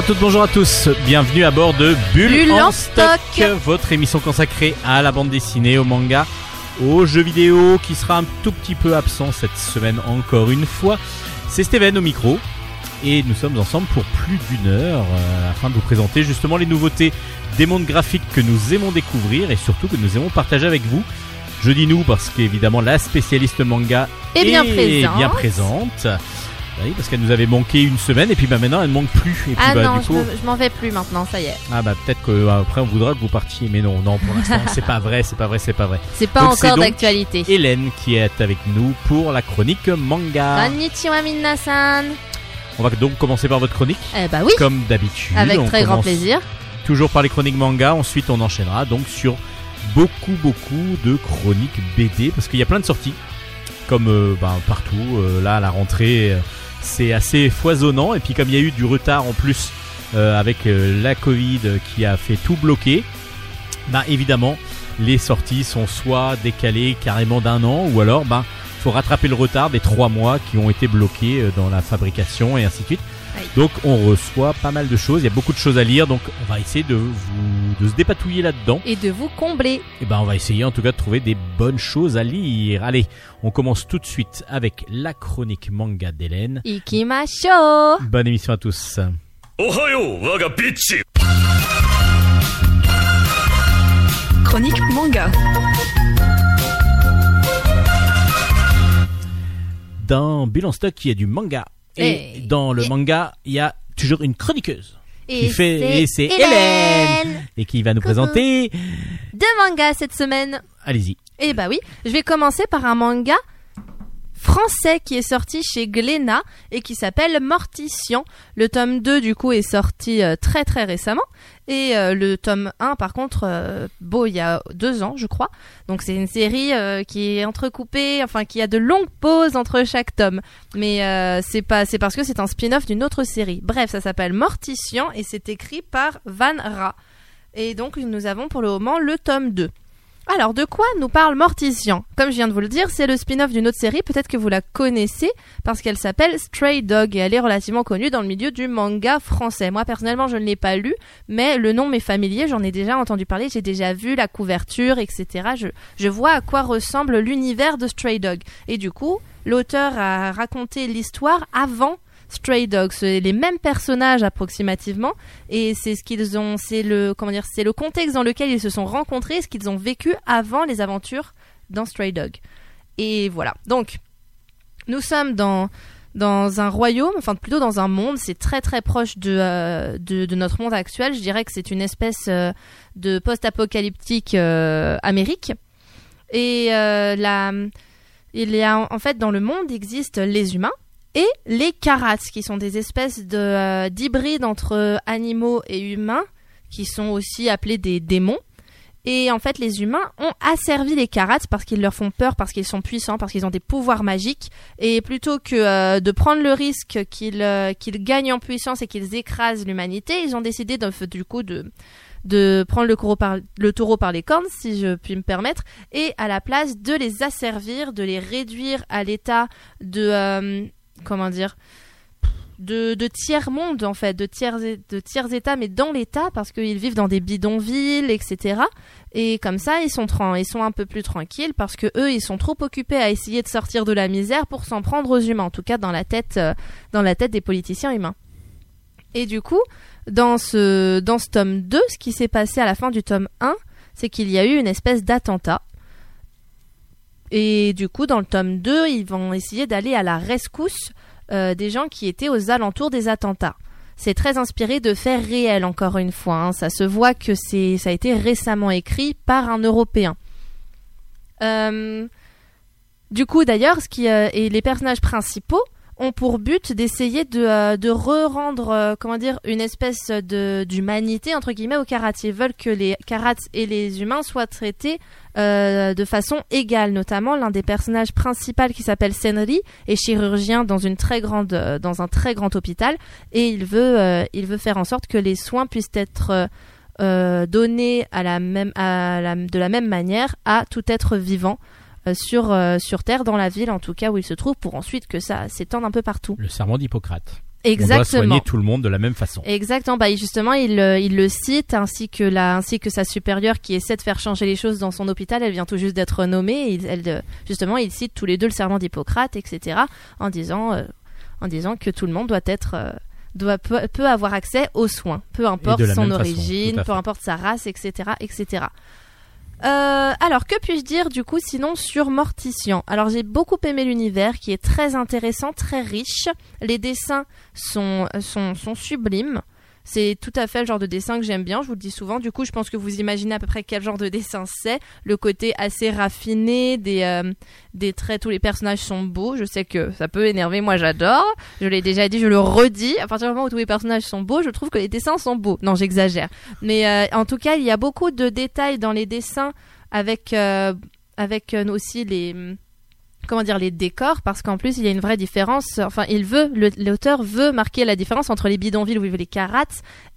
à toutes, bonjour à tous. Bienvenue à bord de Bulle, Bulle en en stock, stock. votre émission consacrée à la bande dessinée, au manga, aux jeux vidéo, qui sera un tout petit peu absent cette semaine encore une fois. C'est Steven au micro. Et nous sommes ensemble pour plus d'une heure euh, afin de vous présenter justement les nouveautés des mondes graphiques que nous aimons découvrir et surtout que nous aimons partager avec vous. Je dis nous parce qu'évidemment la spécialiste manga bien est présente. bien présente. Oui, parce qu'elle nous avait manqué une semaine et puis bah maintenant elle ne manque plus. Et puis Ah bah non, du je coup, je m'en vais plus maintenant, ça y est. ah bah peut-être qu'après on voudra que vous partiez, mais non, non pour l'instant c'est pas vrai, c'est pas vrai, c'est pas vrai. C'est pas Donc, encore d'actualité. Hélène qui est avec nous pour la chronique manga. Konnichiwa minasan. On va donc commencer par votre chronique, Eh bah oui, comme d'habitude. avec très grand plaisir. Toujours par les chroniques manga, ensuite on enchaînera donc sur beaucoup beaucoup de chroniques BD parce qu'il y a plein de sorties, comme euh, partout. euh, là à la rentrée, euh, c'est assez foisonnant et puis comme il y a eu du retard en plus euh, avec euh, la Covid qui a fait tout bloquer, bah évidemment les sorties sont soit décalées carrément d'un an ou alors ben faut rattraper le retard des trois mois qui ont été bloqués euh, dans la fabrication et ainsi de suite. Donc on reçoit pas mal de choses, il y a beaucoup de choses à lire, donc on va essayer de, vous, de se dépatouiller là-dedans. Et de vous combler. Et ben on va essayer en tout cas de trouver des bonnes choses à lire. Allez, on commence tout de suite avec la chronique manga d'Hélène. Ikimasho Bonne émission à tous. Ohayo, Wagabitch. Chronique manga. Dans Bilan Stock, il y a du manga et Hey. dans le manga, il y a toujours une chroniqueuse. Et fait- et c'est Hélène. Et qui va nous Coucou. présenter. Deux mangas cette semaine. Allez-y. Eh bah oui, je vais commencer par un manga français qui est sorti chez Glénat et qui s'appelle Mortician. Le tome 2 du coup est sorti euh, très très récemment et euh, le tome 1 par contre euh, beau il y a deux ans je crois. Donc c'est une série qui est entrecoupée, enfin qui a de longues pauses entre chaque tome. Mais c'est pas c'est parce que c'est un spin-off d'une autre série. Bref, ça s'appelle Mortician et c'est écrit par Van Ra. Et donc nous avons pour le moment le tome 2. Alors, de quoi nous parle Mortician? Comme je viens de vous le dire, c'est le spin-off d'une autre série, peut-être que vous la connaissez, parce qu'elle s'appelle Stray Dog, et elle est relativement connue dans le milieu du manga français. Moi, personnellement, je ne l'ai pas lu, mais le nom m'est familier, j'en ai déjà entendu parler, j'ai déjà vu la couverture, etc. Je, je vois à quoi ressemble l'univers de Stray Dog. Et du coup, l'auteur a raconté l'histoire avant Stray Dog. C'est les mêmes personnages approximativement, et c'est ce qu'ils ont, c'est le, comment dire, c'est le contexte dans lequel ils se sont rencontrés, ce qu'ils ont vécu avant les aventures dans Stray Dog. Et voilà. Donc, nous sommes dans dans un royaume, enfin plutôt dans un monde, c'est très très proche de, euh, de notre monde actuel. Je dirais que c'est une espèce euh, de post-apocalyptique euh, Amérique. Et euh, la, il y a en fait dans le monde existent les humains et les karats, qui sont des espèces de euh, d'hybrides entre animaux et humains, qui sont aussi appelés des démons. Et en fait, les humains ont asservi les karats parce qu'ils leur font peur, parce qu'ils sont puissants, parce qu'ils ont des pouvoirs magiques. Et plutôt que euh, de prendre le risque qu'ils euh, gagnent en puissance et qu'ils écrasent l'humanité, ils ont décidé de, du coup de de prendre le, le taureau par les cornes, si je puis me permettre, et à la place de les asservir, de les réduire à l'état de euh, comment dire de, tiers monde en fait, de tiers de tiers état, mais dans l'état parce qu'ils vivent dans des bidonvilles, etc. Et comme ça, ils sont ils sont un peu plus tranquilles parce que eux, ils sont trop occupés à essayer de sortir de la misère pour s'en prendre aux humains, en tout cas dans la tête euh, dans la tête des politiciens humains. Et du coup, dans ce dans ce tome 2, ce qui s'est passé à la fin du tome 1, c'est qu'il y a eu une espèce d'attentat. Et du coup, dans le tome 2, ils vont essayer d'aller à la rescousse euh, des gens qui étaient aux alentours des attentats. C'est très inspiré de faits réels, encore une fois. hein. Ça se voit que c'est, ça a été récemment écrit par un Européen. Euh, du coup, d'ailleurs, ce qui euh, et les personnages principaux ont pour but d'essayer de, euh, re-rendre, comment dire, une espèce de d'humanité entre guillemets aux karats. Ils veulent que les karats et les humains soient traités euh, de façon égale. Notamment, l'un des personnages principaux qui s'appelle Senri est chirurgien dans une très grande, euh, dans un très grand hôpital et il veut, euh, il veut faire en sorte que les soins puissent être donnés de la même manière à tout être vivant sur, sur Terre, dans la ville en tout cas où il se trouve, pour ensuite que ça s'étende un peu partout. Le serment d'Hippocrate. On doit soigner Exactement. tout le monde de la même façon. Exactement. Bah, justement, il, euh, il le cite ainsi que la, ainsi que sa supérieure qui essaie de faire changer les choses dans son hôpital. Elle vient tout juste d'être nommée. Elle, euh, justement, il cite tous les deux le serment d'Hippocrate, etc. En disant, euh, en disant que tout le monde doit être, euh, doit peut, peut avoir accès aux soins, peu importe son façon, origine, peu importe sa race, etc., etc. Euh, alors, que puis-je dire du coup sinon sur Mortician? Alors, j'ai beaucoup aimé l'univers qui est très intéressant, très riche. Les dessins sont, sont, sont sublimes. C'est tout à fait le genre de dessin que j'aime bien, je vous le dis souvent. Du coup, je pense que vous imaginez à peu près quel genre de dessin c'est. Le côté assez raffiné, des, euh, des traits, tous les personnages sont beaux. Je sais que ça peut énerver, moi j'adore. Je l'ai déjà dit, je le redis. À partir du moment où tous les personnages sont beaux, je trouve que les dessins sont beaux. Non, j'exagère. Mais euh, en tout cas, il y a beaucoup de détails dans les dessins avec, euh, avec aussi les comment dire les décors parce qu'en plus il y a une vraie différence. Enfin il veut l'auteur veut marquer la différence entre les bidonvilles où vivent les carats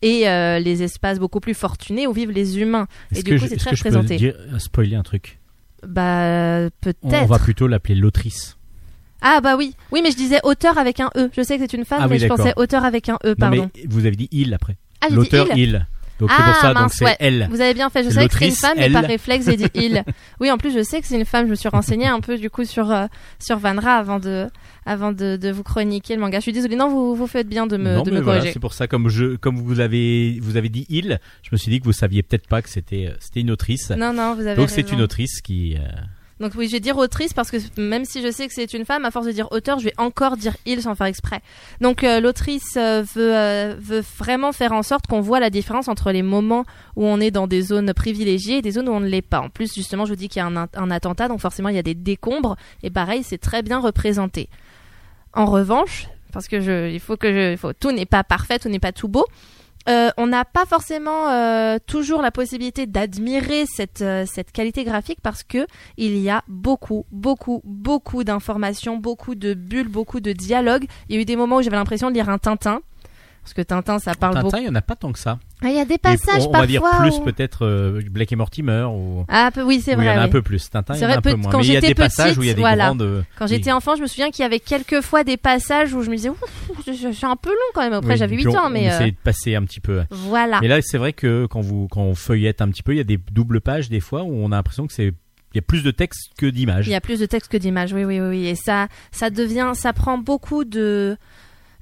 et euh, les espaces beaucoup plus fortunés où vivent les humains. Et du coup c'est très que je peux dire, euh, spoiler un truc? Bah on, on peut-être. va plutôt l'appeler l'autrice. ah bah oui. Oui mais je disais auteur avec un e. Je sais que c'est une femme Ah oui, mais je pensais auteur avec un e Non, pardon. mais vous avez dit il après. ah L'auteur il. il. Donc c'est Ah, pour ça, donc c'est ouais. elle. Vous avez bien fait. Je savais que c'était une femme, mais par réflexe, j'ai dit il. Oui, en plus, je sais que c'est une femme. Je me suis renseignée un peu du coup sur euh, sur Vanra avant de avant de, de vous chroniquer le manga. Je suis désolée. Non, vous vous faites bien de me non, de mais me voilà, corriger. c'est pour ça, comme je, comme vous avez, vous avez dit il, je me suis dit que vous saviez peut-être pas que c'était, euh, c'était une autrice. Non, non, vous avez Donc c'est une autrice qui. euh, Donc oui, je vais dire autrice parce que même si je sais que c'est une femme, à force de dire auteur, je vais encore dire il sans faire exprès. Donc euh, l'autrice euh, veut, euh, veut vraiment faire en sorte qu'on voit la différence entre les moments où on est dans des zones privilégiées et des zones où on ne l'est pas. En plus, justement, je vous dis qu'il y a un, attentat, donc forcément il y a des décombres et pareil, c'est très bien représenté. En revanche, parce que il faut que tout n'est pas parfait, tout n'est pas tout beau. Euh, on n'a pas forcément euh, toujours la possibilité d'admirer cette, euh, cette qualité graphique parce que il y a beaucoup, beaucoup, beaucoup d'informations, beaucoup de bulles, beaucoup de dialogues. Il y a eu des moments où j'avais l'impression de lire un Tintin. Parce que Tintin, ça parle Tintin, beaucoup. il y en a pas tant que ça. Ah, il y a des Et passages on, on parfois. va dire plus peut-être euh, Blake et Mortimer ou. Ah, oui, c'est où il y vrai. en a un peu plus. Tintin, il y C'est en a vrai, un peu moins. quand Mais il y a des passages où il y a des voilà. grandes. euh, Quand j'étais enfant, je me souviens qu'il y avait quelques fois des passages où je me disais, suis un peu long quand même. Après, Oui, j'avais puis 8 on- ans, on mais euh, essayait de passer un petit peu. voilà. Mais là, c'est vrai que quand vous quand on feuillette un petit peu, il y a des doubles pages des fois où on a l'impression que c'est il y a plus de texte que d'images. Il y a plus de texte que d'images, oui, oui, oui, oui. Et ça, ça devient, ça prend beaucoup de,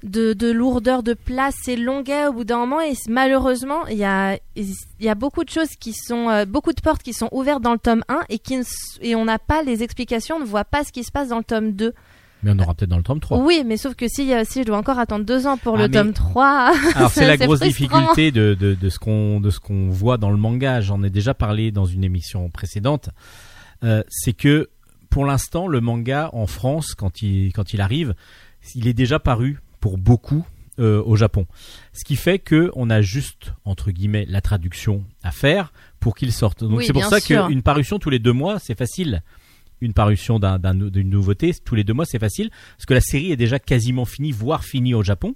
de, de lourdeur de place, c'est longuet au bout d'un moment. Et malheureusement, il y a, il y a beaucoup de choses qui sont, euh, beaucoup de portes qui sont ouvertes dans le tome 1 et qui, et on n'a pas les explications, on ne voit pas ce qui se passe dans le tome 2. Mais on aura peut-être dans le tome 3. Oui, mais sauf que si, euh, si je dois encore attendre deux ans pour Ah, le mais- tome 3, Alors c'est la grosse frustrant. difficulté de, de, de ce qu'on de ce qu'on voit dans le manga. J'en ai déjà parlé dans une émission précédente. Euh, c'est que pour l'instant le manga en France quand il quand il arrive, il est déjà paru pour beaucoup euh, au Japon. Ce qui fait que on a juste entre guillemets la traduction à faire pour qu'il sorte. Donc Oui, c'est pour ça qu'une parution tous les deux mois c'est facile. Une parution d'un- d'un- d'une nouveauté tous les deux mois c'est facile parce que la série est déjà quasiment finie voire finie au Japon.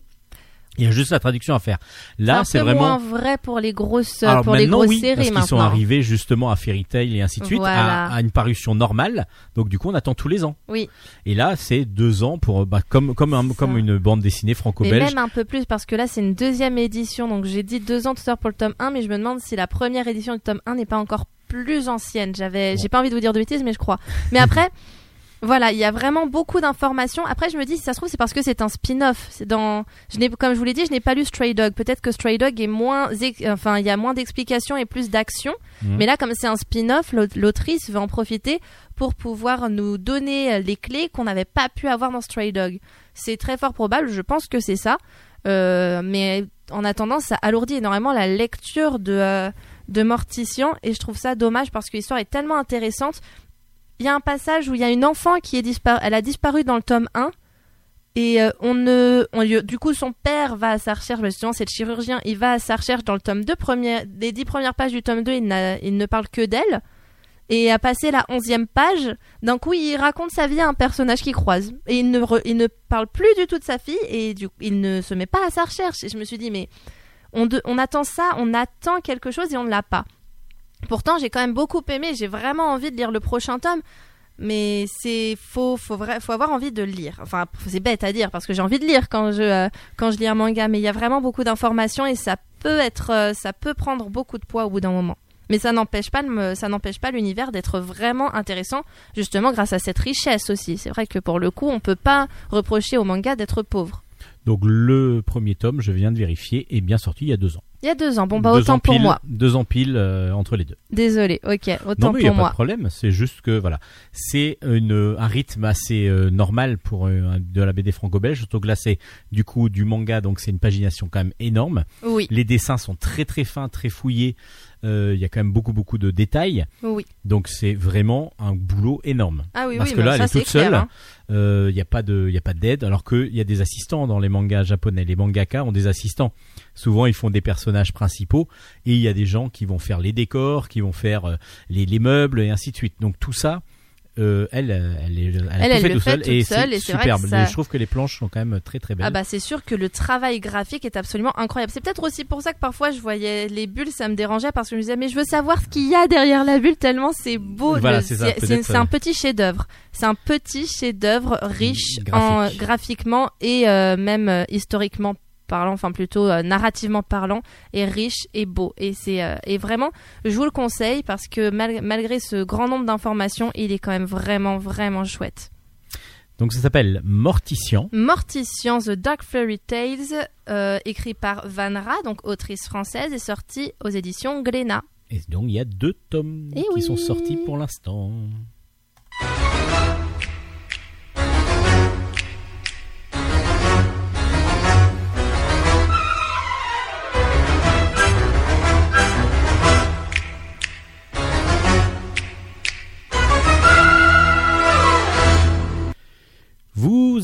Il y a juste la traduction à faire. Là, c'est vraiment. moins vrai pour les grosses, Alors pour les maintenant, grosses oui, séries parce qu'ils sont maintenant. arrivés justement à Fairy Tail et ainsi de suite, Voilà. à, à une parution normale. Donc du coup, on attend tous les ans. Oui. Et là, c'est deux ans pour bah, comme comme un- comme une bande dessinée Mais franco-belge. même un peu plus parce que là c'est une deuxième édition donc j'ai dit deux ans tout à l'heure pour le tome 1 mais je me demande si la première édition du tome 1 n'est pas encore plus ancienne. J'avais Bon. j'ai pas envie de vous dire de bêtises mais je crois. Mais après voilà, il y a vraiment beaucoup d'informations. Après je me dis si ça se trouve c'est parce que c'est un spin-off. C'est dans je n'ai comme je vous l'ai dit, je n'ai pas lu Stray Dog. Peut-être que Stray Dog est moins enfin il y a moins d'explications et plus d'action. Mhm. Mais là comme c'est un spin-off, l'aut- l'autrice veut en profiter pour pouvoir nous donner euh, les clés qu'on n'avait pas pu avoir dans Stray Dog. C'est très fort probable, je pense que c'est ça. Euh, mais en attendant, ça alourdit énormément la lecture de, euh, de Mortician et je trouve ça dommage parce que l'histoire est tellement intéressante. Il y a un passage où il y a une enfant qui est disparue, elle a disparu dans le tome 1 et euh, on ne, du coup son père va à sa recherche, justement c'est le chirurgien, il va à sa recherche dans le tome 2, première, les dix premières pages du tome 2, il, ne parle que d'elle. Et à passer la onzième page, d'un coup, il raconte sa vie à un personnage qu'il croise. Et il ne, il ne parle plus du tout de sa fille et il ne se met pas à sa recherche. Et je me suis dit, mais on, de- on attend ça, on attend quelque chose et on ne l'a pas. Pourtant, j'ai quand même beaucoup aimé, j'ai vraiment envie de lire le prochain tome. mais c'est faut faut faut avoir envie de lire. Enfin, c'est bête à dire parce que j'ai envie de lire quand je euh, quand je lis un manga, mais il y a vraiment beaucoup d'informations et ça peut être euh, ça peut prendre beaucoup de poids au bout d'un moment. Mais ça n'empêche pas le- ça n'empêche pas l'univers d'être vraiment intéressant justement grâce à cette richesse aussi. C'est vrai que pour le coup, on peut pas reprocher au manga d'être pauvre. Donc le premier tome, je viens de vérifier, est bien sorti il y a deux ans. Il y a deux ans. Bon bah Deux autant pour pile- moi. Deux ans pile euh, entre les deux. Désolé. Ok, autant non mais il n'y a pour pas moi. de problème, c'est juste que voilà, c'est une un rythme assez euh, normal pour euh, de la BD franco-belge, surtout que là c'est du coup du manga, donc c'est une pagination quand même énorme. Oui, Les dessins sont très très fins, très fouillés. Euh, Il y a quand même beaucoup beaucoup de détails, oui. donc c'est vraiment un boulot énorme. Ah oui, Parce oui, que mais là, elle ça est toute clair. seule. hein. Il n'y a pas de, y a pas d'aide, alors qu'il y a des assistants dans les mangas japonais. Les mangaka ont des assistants. Souvent, ils font des personnages principaux et il y a des gens qui vont faire les décors, qui vont faire euh, les, les meubles et ainsi de suite. Donc tout ça, euh, elle, euh, elle, est- elle, tout elle fait le tout fait seul toute et seule, et c'est vrai superbe. que ça- Je trouve que les planches sont quand même très très belles. Ah bah c'est sûr que le travail graphique est absolument incroyable. C'est peut-être aussi pour ça que parfois je voyais les bulles, ça me dérangeait parce que je me disais mais je veux savoir ce qu'il y a derrière la bulle tellement c'est beau. Voilà, Le- c'est ça, c'est peut-être, c'est un euh, petit chef-d'œuvre. C'est un petit chef-d'œuvre riche Graphique. en graphiquement et euh, même euh, historiquement parlant, enfin plutôt euh, narrativement parlant, et riche et beau. Et c'est euh, et vraiment, je vous le conseille parce que mal- malgré ce grand nombre d'informations, il est quand même vraiment vraiment chouette. Donc ça s'appelle Mortician. Mortician The Dark Fairy Tales, euh, écrit par Van Ra, donc autrice française, est sorti aux éditions Glénat. Et donc il y a deux tomes Eh qui oui. sont sortis pour l'instant.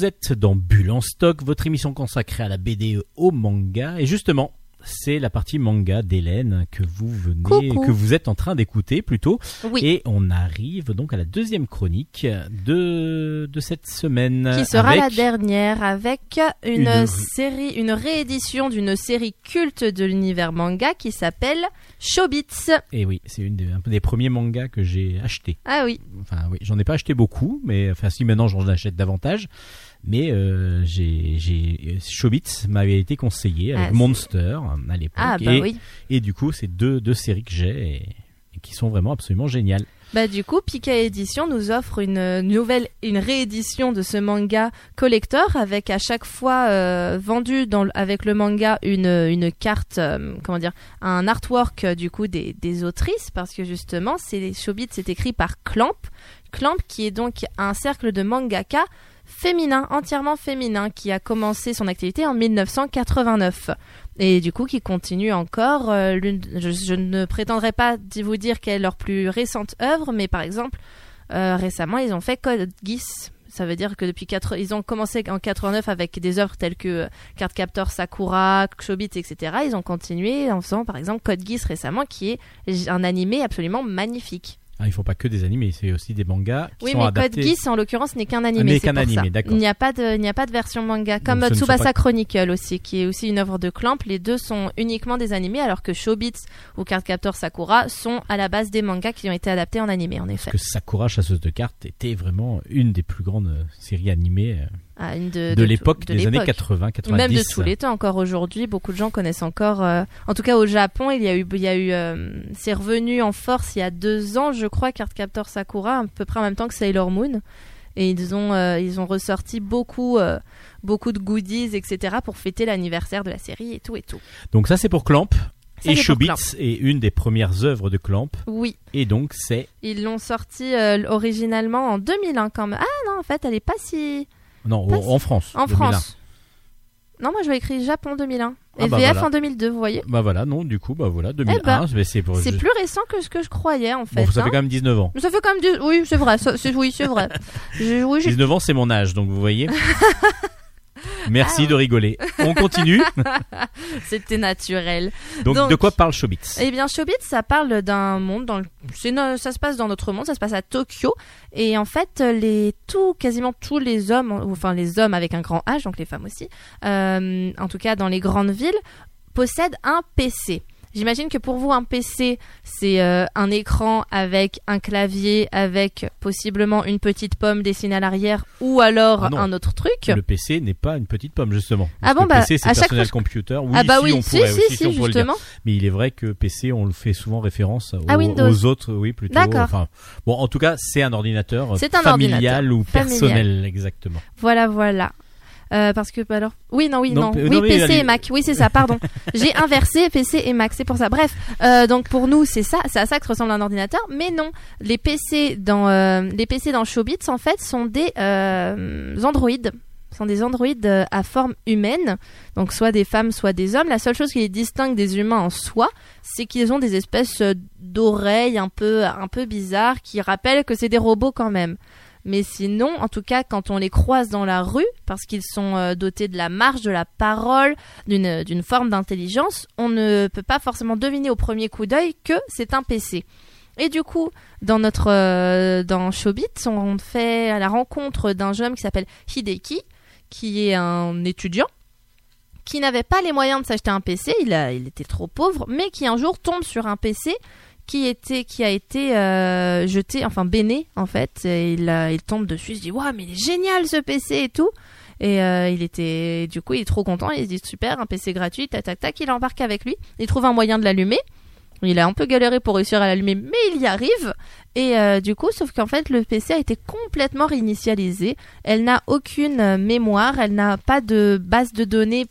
Vous êtes dans Bulle en stock, votre émission consacrée à la BD au manga. Et justement, c'est la partie manga d'Hélène que vous venez, Coucou. que vous êtes en train d'écouter plutôt. Oui, Et on arrive donc à la deuxième chronique de, de cette semaine. qui sera la dernière avec une, une- série, une réédition d'une série culte de l'univers manga qui s'appelle Shobits. Et oui, c'est une des, un des premiers mangas que j'ai acheté. Ah oui, Enfin oui, j'en ai pas acheté beaucoup, mais enfin si maintenant j'en achète davantage. Mais euh, j'ai, m'avait été conseillé avec Ah, Monster à l'époque. ah bah et, oui. et du coup, c'est deux, deux séries que j'ai et, et qui sont vraiment absolument géniales. Bah du coup, Pika Édition nous offre une nouvelle, une réédition de ce manga collector avec à chaque fois euh, vendu dans, avec le manga une, une carte, euh, comment dire, un artwork euh, du coup des, des autrices parce que justement, c'est Shobit, c'est écrit par Clamp, Clamp qui est donc un cercle de mangaka féminin, entièrement féminin, qui a commencé son activité en 1989 et du coup qui continue encore. euh, je, ne prétendrai pas vous dire quelle est leur plus récente œuvre, mais par exemple, euh, récemment, ils ont fait Code Geass. Ça veut dire que depuis 4, ils ont commencé en 89 avec des œuvres telles que euh, Cardcaptor Sakura, Shobit, etc. Ils ont continué en faisant par exemple Code Geass récemment, qui est un animé absolument magnifique. Ah, il faut pas que des animés, c'est aussi des mangas qui Oui, sont mais adaptés. Code Geass en l'occurrence n'est qu'un animé. qu'un animé, d'accord. Il n'y a pas de, il n'y a pas de version manga. Comme Tsubasa pas- Chronicle aussi, qui est aussi une œuvre de Clamp. Les deux sont uniquement des animés, alors que Shobits ou Cardcaptor Sakura sont à la base des mangas qui ont été adaptés en animé, en effet. que Sakura chasseuse de cartes était vraiment une des plus grandes euh, séries animées euh, Ah, une de, de, l'époque de des années l'époque. 80 90 Même de tous les temps, encore aujourd'hui, beaucoup de gens connaissent encore. euh, En tout cas, au Japon, il y a eu, il y a eu, euh, c'est revenu en force il y a deux ans, je crois, Cardcaptor Sakura, à peu près en même temps que Sailor Moon, et ils ont, euh, ils ont ressorti beaucoup, beaucoup de goodies, etc., pour fêter l'anniversaire de la série et tout et tout. donc ça c'est pour Clamp Ça, et Clamp. est une des premières œuvres de Clamp Oui, et donc c'est ils l'ont sorti originalement en 2001 quand même. Ah non, en fait, elle est pas si non en France en 2001. France. Non, moi je vais écrire Japon 2001 et Ah bah VF voilà. en 2002, vous voyez. bah voilà non du coup bah voilà 2001 ben, mais c'est pour C'est je- plus récent que ce que je croyais en fait. bon ça hein. fait quand même 19 ans Mais Ça fait quand même du... Oui, c'est vrai. ça- oui, c'est vrai. Je- oui, j'ai- 19 ans c'est mon âge donc vous voyez Merci Ah de rigoler. On continue. C'était naturel. Donc, Donc- de quoi parle Shobits Eh bien, Shobits, ça parle d'un monde dans le... ça se passe dans notre monde, ça se passe à Tokyo. Et en fait, les tout, quasiment tous les hommes, enfin les hommes avec un grand H, donc les femmes aussi, euh, en tout cas dans les grandes villes, possèdent un PC. J'imagine que pour vous, un PC, c'est euh, un écran avec un clavier, avec possiblement une petite pomme dessinée à l'arrière, ou alors Ah non. un autre truc. Le PC n'est pas une petite pomme justement. Ah bon, bah, PC c'est personnel fois, computer. Oui, ah bah si, oui, on si, pourrait, si, aussi, si, on justement. Mais il est vrai que PC, on le fait souvent référence aux, aux autres, oui, plutôt. D'accord. Enfin, bon, en tout cas, c'est un ordinateur un familial ordinateur ou familial. personnel, exactement. Voilà, voilà. Euh, parce que bah alors oui non oui Non, oui non, PC et Mac. Oui c'est ça pardon. J'ai inversé PC et Mac c'est pour ça. Bref euh, donc pour nous c'est ça c'est à ça que ressemble un ordinateur. Mais non les PC dans euh, les PC dans Showbits en fait sont des euh, androïdes. Sont des androïdes à forme humaine. Donc soit des femmes soit des hommes. La seule chose qui les distingue des humains en soi c'est qu'ils ont des espèces d'oreilles un peu un peu bizarres qui rappellent que c'est des robots quand même mais sinon, en tout cas, quand on les croise dans la rue, parce qu'ils sont euh, dotés de la marche, de la parole, d'une d'une forme d'intelligence, on ne peut pas forcément deviner au premier coup d'œil que c'est un PC. Et du coup, dans notre euh, dans Showbits, on fait la rencontre d'un jeune qui s'appelle Hideki, qui est un étudiant qui n'avait pas les moyens de s'acheter un PC, il était trop pauvre, mais qui un jour tombe sur un PC qui était qui a été euh, jeté enfin béné en fait. Et il tombe dessus il se dit waouh mais il est génial ce PC et tout. Et euh, il était du coup il est trop content. Il se dit super un PC gratuit tac tac tac il embarque avec lui. Il trouve un moyen de l'allumer. Il a un peu galéré pour réussir à l'allumer mais il y arrive. Et euh, du coup sauf qu'en fait le PC a été complètement réinitialisé. Elle n'a aucune euh, mémoire. Elle n'a pas de base de données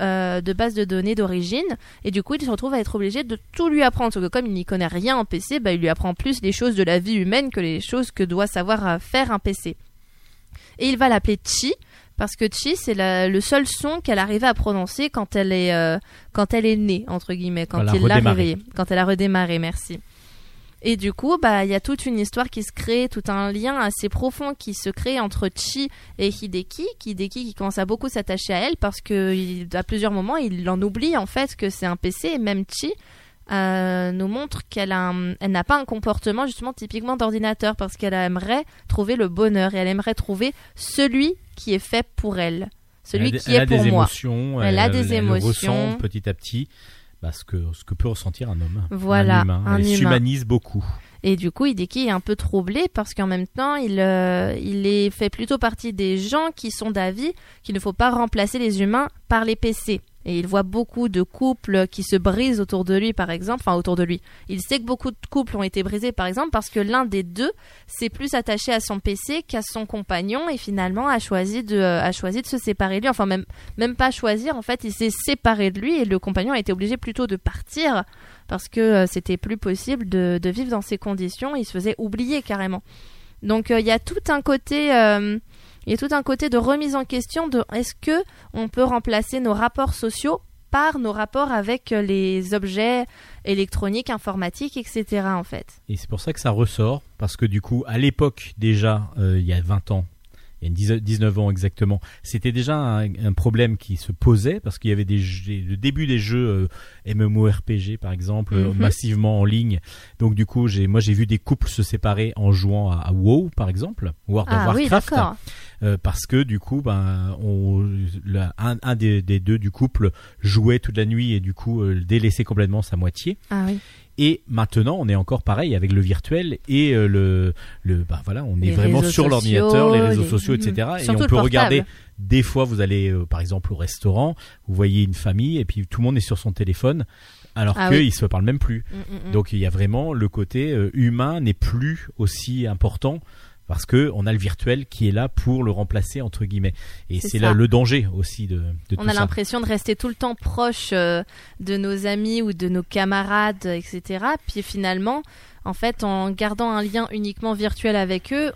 euh, de base de données d'origine et du coup, il se retrouve à être obligé de tout lui apprendre. Sauf que comme il n'y connaît rien en PC, bah, il lui apprend plus les choses de la vie humaine que les choses que doit savoir euh, faire un PC. Et il va l'appeler Chi parce que Chi c'est le seul son qu'elle arrivait à prononcer quand elle est euh, quand elle est née entre guillemets, quand il l'a quand elle a redémarré. Merci. Et du coup, bah, il y a toute une histoire qui se crée, tout un lien assez profond qui se crée entre Chi et Hideki. Hideki qui commence à beaucoup s'attacher à elle parce que il- à plusieurs moments, il en oublie en fait que c'est un PC et même Chi euh, nous montre qu'elle a un- elle n'a pas un comportement justement typiquement d'ordinateur parce qu'elle aimerait trouver le bonheur et elle aimerait trouver celui qui est fait pour elle, celui elle a, qui elle est a pour des moi. émotions. Elle a des elle émotions. ressent petit à petit bah, ce, que, ce que peut ressentir un homme. Voilà, un humain. un humain. s'humanise beaucoup. Et du coup, Hideki est un peu troublé parce qu'en même temps, il, euh, il est fait plutôt partie des gens qui sont d'avis qu'il ne faut pas remplacer les humains par les PC. Et il voit beaucoup de couples qui se brisent autour de lui, par exemple. Enfin, autour de lui. Il sait que beaucoup de couples ont été brisés, par exemple, parce que l'un des deux s'est plus attaché à son PC qu'à son compagnon et finalement a choisi de, euh, a choisi de se séparer de lui. Enfin, même, même pas choisir. En fait, il s'est séparé de lui et le compagnon a été obligé plutôt de partir parce que euh, c'était plus possible de, vivre dans ces conditions. Il se faisait oublier carrément. Donc euh, il y a tout un côté, il y a tout un côté de remise en question de est-ce que on peut remplacer nos rapports sociaux par nos rapports avec euh, les objets électroniques, informatiques, etc. En fait. Et c'est pour ça que ça ressort, parce que du coup, à l'époque, déjà, euh, il y a 20 ans, il y a une dizaine- 19 ans exactement, c'était déjà un, un problème qui se posait, parce qu'il y avait des jeux- le début des jeux euh, MMORPG, par exemple, Mhm. massivement en ligne. Donc du coup, j'ai, moi j'ai vu des couples se séparer en jouant à, à WoW, par exemple, World of Ah Warcraft. Euh, parce que du coup, ben, on, la- un, un des, des deux du couple jouait toute la nuit et du coup euh, délaissait complètement sa moitié. Ah oui. Et maintenant, on est encore pareil avec le virtuel et euh, le, le, bah voilà, on est Les vraiment sur l'ordinateur, les réseaux les- sociaux, etc. Et Surtout on peut regarder. Des fois, vous allez, euh, par exemple, au restaurant, vous voyez une famille et puis tout le monde est sur son téléphone, alors Ah qu'ils oui. ne se parlent même plus. Mm, mm, mm. Donc il y a vraiment le côté euh, humain n'est plus aussi important parce que on a le virtuel qui est là pour le remplacer entre guillemets. Et C'est là le danger aussi de, de on tout a l'impression de rester tout le temps proche euh, de nos amis ou de nos camarades, etc. Puis finalement, en fait, en gardant un lien uniquement virtuel avec eux,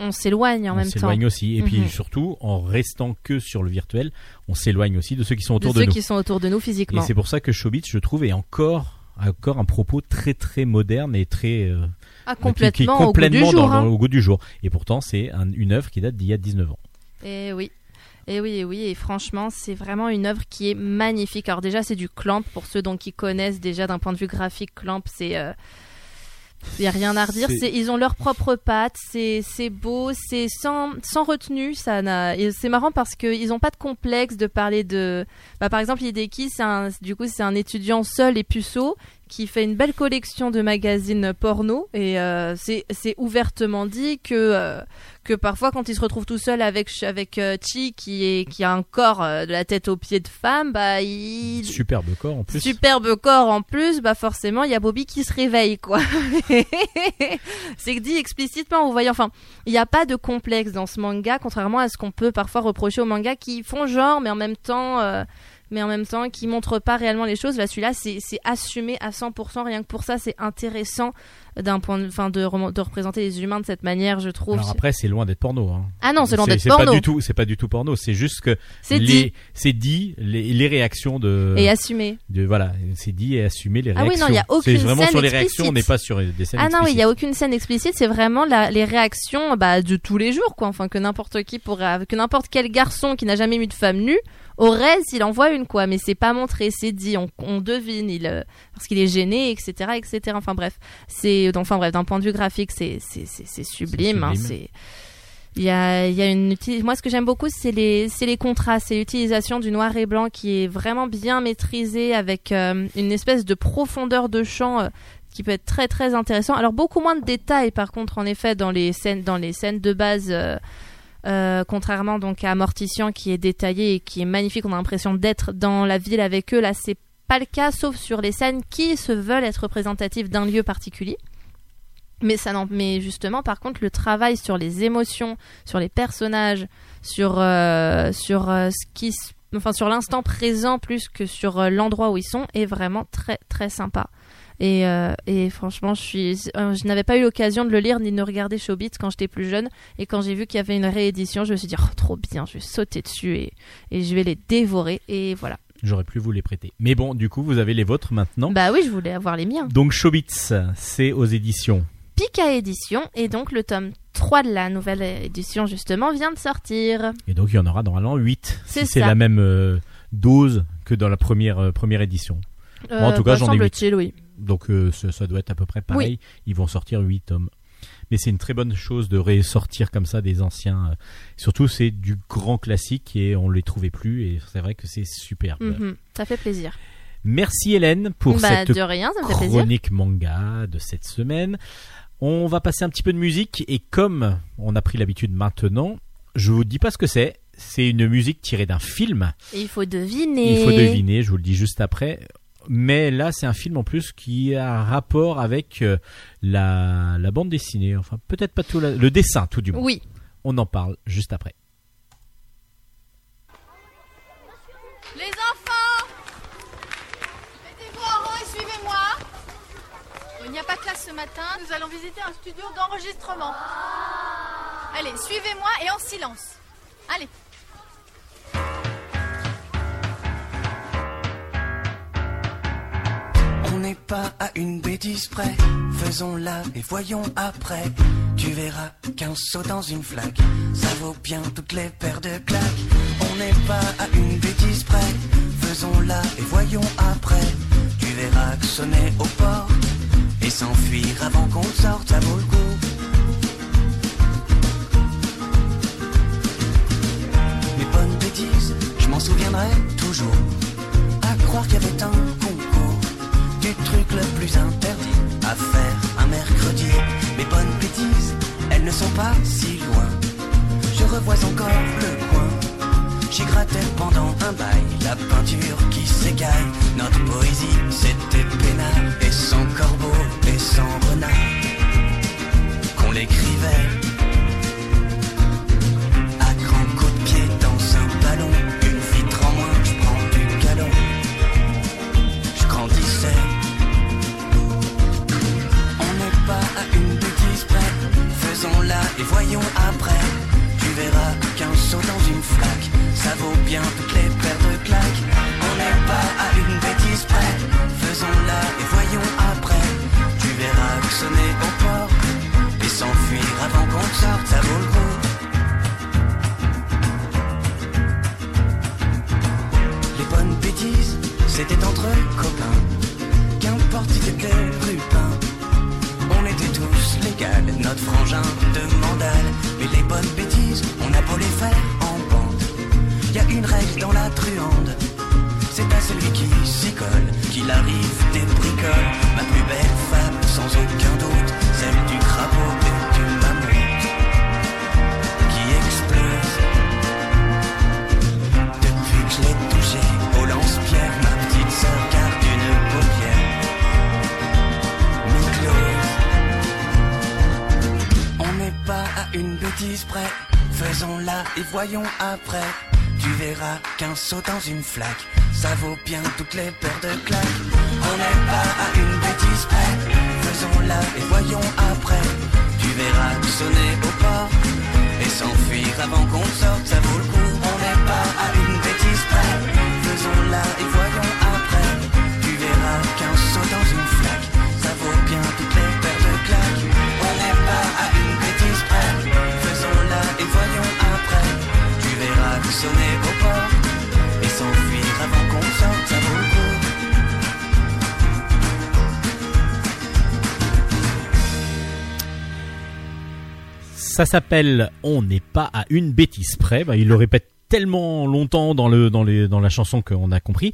on s'éloigne en on même temps s'éloigne aussi. Et puis Mhm. surtout, en restant que sur le virtuel, on s'éloigne aussi de ceux qui sont de autour de, ceux nous. qui sont autour de nous Et physiquement. c'est pour ça que Showbiz, je trouve, est encore encore un propos très très moderne et très euh, Ah, qui- qui est complètement, au goût du complètement jour. dans- hein. au goût du jour. Et pourtant, c'est un- une œuvre qui date d'il y a 19 ans. Et oui. Et oui, et oui, et franchement, c'est vraiment une œuvre qui est magnifique. Alors déjà, c'est du Clamp pour ceux donc qui connaissent déjà d'un point de vue graphique. Clamp, c'est euh, Il y a rien à redire. C'est- C'est, ils ont leur propre patte. C'est, c'est beau. C'est sans, sans retenue. Ça n'a. et C'est marrant parce que ils ont pas de complexe de parler de. Bah, par exemple, Hideki, c'est un, du coup, c'est un étudiant seul et puceau qui fait une belle collection de magazines porno et euh, c'est, ouvertement dit que euh, que parfois quand il se retrouve tout seul avec avec euh, Chi qui est qui a un corps de la tête aux pieds de femme, bah il Superbe corps en plus. Superbe corps en plus, bah forcément il y a Bobby qui se réveille quoi. c'est dit explicitement, vous voyez. Enfin, il n'y a pas de complexe dans ce manga, contrairement à ce qu'on peut parfois reprocher aux mangas qui font genre, mais en même temps, mais en même temps qui montrent pas réellement les choses. Là, celui-là, c'est assumé à 100%. Rien que pour ça, c'est intéressant d'un point de, enfin de, représenter les humains de cette manière, je trouve. Alors après, c'est loin d'être porno. Hein. ah non, c'est loin d'être c'est porno. pas du tout, c'est pas du tout porno. C'est juste que C'est dit c'est dit, les, les réactions de, et assumé. de voilà, c'est dit et assumé les Ah oui, réactions. non, il y a C'est aucune vraiment scène sur les réactions, on explicite. n'est pas sur des scènes Ah non, oui, il explicites. y a aucune scène explicite, c'est vraiment la- les réactions bah, de tous les jours, quoi. Enfin, que n'importe qui pourrait, que n'importe quel garçon qui n'a jamais vu de femme nue aurait s'il en voit une, quoi. Mais c'est pas montré, c'est dit, on, on devine, il, euh, parce qu'il est gêné, etc., etc. Enfin bref, c'est, enfin bref, d'un point de vue graphique, c'est, sublime. hein, c'est, il y a, il y a une moi ce que j'aime beaucoup c'est les c'est les contrastes c'est l'utilisation du noir et blanc qui est vraiment bien maîtrisée avec euh, une espèce de profondeur de champ euh, qui peut être très très intéressant. Alors beaucoup moins de détails par contre en effet dans les scènes dans les scènes de base euh, contrairement donc à Mortician qui est détaillé et qui est magnifique. On a l'impression d'être dans la ville avec eux. Là c'est pas le cas sauf sur les scènes qui se veulent être représentatives d'un lieu particulier mais ça mais justement par contre le travail sur les émotions sur les personnages sur euh, sur euh, ce qui s- enfin sur l'instant présent plus que sur euh, l'endroit où ils sont est vraiment très très sympa et, euh, et franchement je suis je n'avais pas eu l'occasion de le lire ni de regarder Showbiz quand j'étais plus jeune et quand j'ai vu qu'il y avait une réédition je me suis dit oh, trop bien je vais sauter dessus et, et je vais les dévorer et voilà J'aurais pu vous les prêter. Mais bon, du coup, vous avez les vôtres maintenant. bah oui je voulais avoir les miens Donc Chobits, c'est aux éditions. Pika édition et donc le tome 3 de la nouvelle édition justement vient de sortir Et donc il y en aura normalement 8. C'est si la même euh, dose que dans la première, euh, première édition. Moi, en tout cas, j'en ai huit. semble-t-il, oui. Donc euh, ça, ça doit être à peu près pareil. Ils vont sortir 8 tomes. Mais c'est une très bonne chose de ressortir comme ça des anciens. euh, Surtout, c'est du grand classique et on les trouvait plus. Et c'est vrai que c'est superbe. Mhm, ça fait plaisir. Merci Hélène pour bah, cette rien, fait plaisir. chronique manga de cette semaine. On va passer un petit peu de musique et comme on a pris l'habitude maintenant, je vous dis pas ce que c'est. C'est une musique tirée d'un film. Et il faut deviner. Il faut deviner, je vous le dis juste après. Mais là, c'est un film en plus qui a un rapport avec euh, la, la bande dessinée. Enfin, peut-être pas tout la- le dessin, tout du moins. Oui. On en parle juste après. Les enfants Mettez-vous en rang et suivez-moi. Il n'y a pas de classe ce matin, nous allons visiter un studio d'enregistrement. Allez, suivez-moi et en silence. Allez. On n'est pas à une bêtise près, faisons-la et voyons après. Tu verras qu'un saut dans une flaque, ça vaut bien toutes les paires de claques. On n'est pas à une bêtise près, faisons-la et voyons après. Tu verras que sonner au port et s'enfuir avant qu'on sorte, ça vaut le coup. Mes bonnes bêtises, je m'en souviendrai toujours. À croire qu'il y avait un concours du truc le plus interdit à faire un mercredi. Mes bonnes bêtises, elles ne sont pas si loin. Je revois encore le. J'y grattais pendant un bail la peinture qui s'écaille. Notre poésie, c'était peinard et sans corbeau et sans renard. Qu'on l'écrivait à grands coups de pied dans un ballon. Une vitre en moins, je prends du galon. Je grandissais. On n'est pas à une bêtise près. Faisons-la et voyons après. Tu verras qu'un saut dans une flaque, ça vaut bien toutes les paires de claques. On n'est pas à une bêtise près. Faisons-la et voyons après. Tu verras que sonner au port et s'enfuir avant qu'on sorte, ça vaut le coup. Les bonnes bêtises, c'était entre copains. Qu'importe si t'étais rupin. On était frangin de mandale. Mais les bonnes bêtises, on a beau les faire. Y a une règle dans la truande. C'est à celui qui s'y colle qu'il arrive des bricoles. Ma plus belle femme, sans aucun doute, celle du crapaud et du mammouth qui explose. Depuis que je l'ai touché au lance-pierre, ma petite sœur garde une paupière. mi-close. On n'est pas à une bêtise près, faisons-la et voyons après. Tu verras qu'un saut dans une flaque, ça vaut bien toutes les paires de claques. On n'est pas à une bêtise près, faisons-la et voyons après. Tu verras sonner au port et s'enfuir avant qu'on sorte, ça vaut le coup. On n'est pas à une bêtise près, faisons-la et voyons après. Tu verras qu'un saut dans une flaque, ça vaut bien toutes les paires de claques. On n'est pas à une bêtise près, faisons-la et voyons après. Tu verras sonner au Ça s'appelle On n'est pas à une bêtise près. Bah, il le répète tellement longtemps dans le dans les dans la chanson qu'on a compris.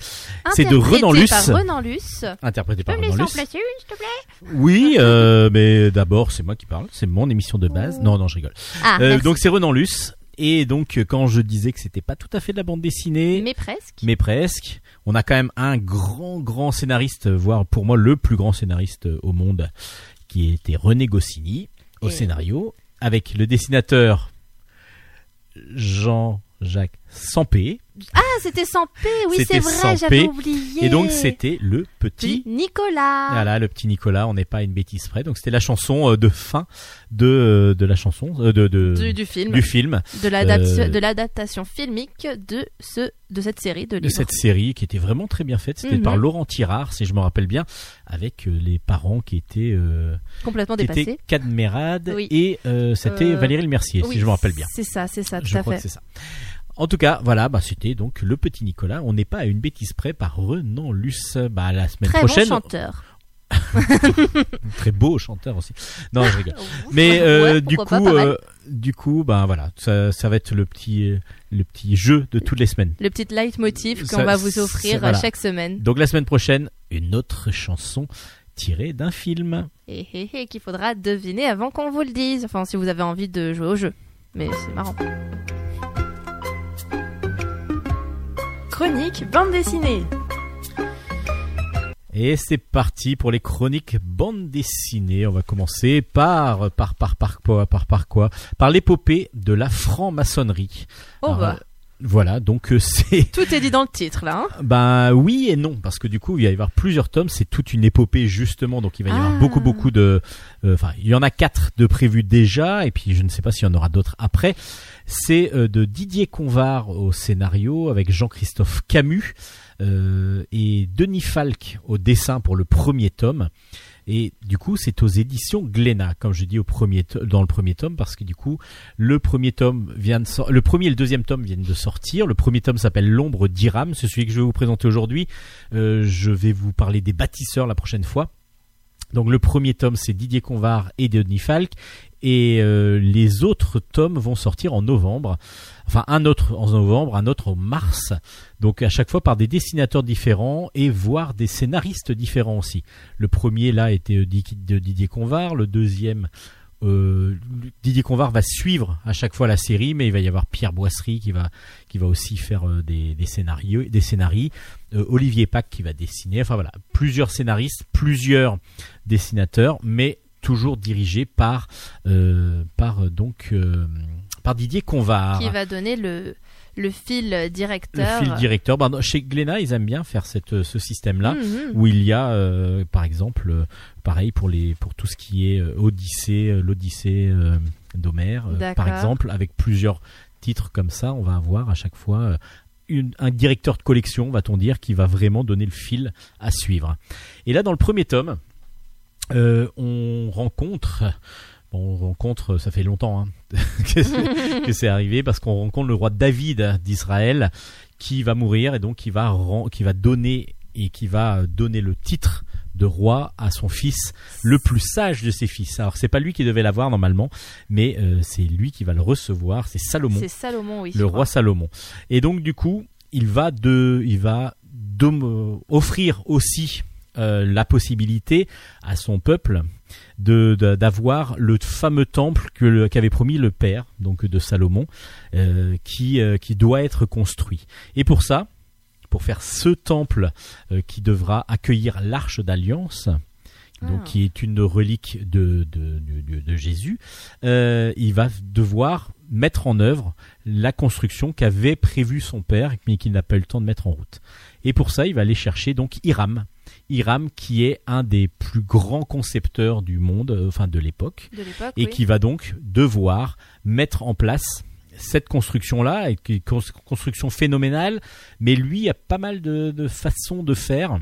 C'est de Renan Luce. par Renan Luce. Interprété Tu par peux me Renan laisser en Luce. placer une, s'il te plaît? Oui, euh, mais d'abord c'est moi qui parle. C'est mon émission de base. Non, non, je rigole. Ah, Euh, donc c'est Renan Luce. Et donc quand je disais que c'était pas tout à fait de la bande dessinée, mais presque. mais presque. On a quand même un grand, grand scénariste, voire pour moi le plus grand scénariste au monde, qui était René Goscinny au Et- scénario, avec le dessinateur Jean-Jacques Sampé. Ah, c'était sans P, oui, c'est vrai, sans j'avais P. oublié. Et donc c'était le petit... Nicolas. Voilà, le petit Nicolas, on n'est pas à une bêtise près. Donc c'était la chanson euh, de fin de, euh, de la chanson, euh, de, de- Du, du film, du film, de l'adaptation Euh, de l'adaptation filmique de ce de cette série de de cette série qui était vraiment très bien faite. C'était Mhm. par Laurent Tirard, si je me rappelle bien, avec les parents qui étaient... euh, complètement qui dépassée. était Cadmerade Oui. et euh, c'était Valérie Le Mercier, Oui, si je me rappelle bien. C'est ça, c'est ça, tout Je à crois fait. c'est ça. En tout cas, voilà, bah, c'était donc le petit Nicolas. On n'est pas à une bêtise près par Renan Luce. Bah, la semaine Très prochaine, bon chanteur. très beau chanteur aussi. Non, je rigole. Mais Ouais, euh, du coup, pas, euh, du coup, bah voilà, ça, ça va être le petit, euh, le petit jeu de toutes les semaines. le petit leitmotiv qu'on va vous offrir voilà. chaque semaine. Donc la semaine prochaine, une autre chanson tirée d'un film. Et, et, et qu'il faudra deviner avant qu'on vous le dise. Enfin, si vous avez envie de jouer au jeu. Mais c'est marrant. Chronique bande dessinée. Et c'est parti pour les chroniques bande dessinée. On va commencer par par par par quoi par par quoi? Par l'épopée de la franc-maçonnerie. Oh bah, voilà, donc euh, c'est tout est dit dans le titre là. hein. ben oui et non parce que du coup il va y avoir plusieurs tomes. C'est toute une épopée justement, donc il va y avoir Ah. beaucoup beaucoup de. euh, Enfin, il y en a quatre de prévus déjà et puis je ne sais pas s'il y en aura d'autres après. C'est euh, de Didier Convar au scénario avec Jean-Christophe Camus euh, et Denis Falk au dessin pour le premier tome. Et du coup, c'est aux éditions Glénat, comme je dis au premier dans le premier tome, parce que du coup, le premier tome vient de sor- le premier et le deuxième tome viennent de sortir. Le premier tome s'appelle L'ombre d'Iram, c'est celui que je vais vous présenter aujourd'hui. Euh, je vais vous parler des bâtisseurs la prochaine fois. Donc le premier tome, c'est Didier Convar et Denis Falk, et euh, les autres tomes vont sortir en novembre. Enfin, un autre en novembre, un autre en mars. Donc à chaque fois par des dessinateurs différents et voire des scénaristes différents aussi. Le premier là était euh, de Didier Convar, le deuxième euh, Didier Convar va suivre à chaque fois la série, mais il va y avoir Pierre Boisserie qui va qui va aussi faire euh, des, scénarios, des euh, Olivier Pack qui va dessiner. Enfin voilà, plusieurs scénaristes, plusieurs dessinateurs, mais toujours dirigés par par donc par Didier Convar. Qui va donner le, le fil le directeur. fil directeur. Chez Glénat, ils aiment bien faire cette, ce système-là Mhm. où il y a, euh, par exemple, euh, pareil pour les pour tout ce qui est euh, Odyssée, euh, l'Odyssée euh, d'Homère, euh, par exemple, avec plusieurs titres comme ça, on va avoir à chaque fois euh, une- un directeur de collection, va-t-on dire, qui va vraiment donner le fil à suivre. Et là, dans le premier tome, euh, on rencontre. bon, on rencontre, ça fait longtemps hein, que c'est- arrivé, parce qu'on rencontre le roi David d'Israël qui va mourir et donc qui va, qui va donner et qui va donner le titre de roi à son fils, le plus sage de ses fils. Alors c'est pas lui qui devait l'avoir normalement, mais euh, c'est lui qui va le recevoir. C'est Salomon, C'est Salomon, oui. le roi. Salomon. Et donc du coup, il va de, il va offrir aussi euh, la possibilité à son peuple de de- d'avoir le fameux temple que le- qu'avait promis le père donc de Salomon euh, qui euh, qui doit être construit. Et pour ça, pour faire ce temple qui devra accueillir l'arche d'alliance, donc Ah. qui est une relique de, de, de, de- de Jésus, euh, il va devoir mettre en œuvre la construction qu'avait prévue son père, mais qu'il n'a pas eu le temps de mettre en route. Et pour ça, il va aller chercher donc Hiram. Hiram qui est un des plus grands concepteurs du monde, euh, enfin de l'époque, et oui. qui va donc devoir mettre en place cette construction-là, une cons- construction phénoménale, mais lui a pas mal de, de façons de faire,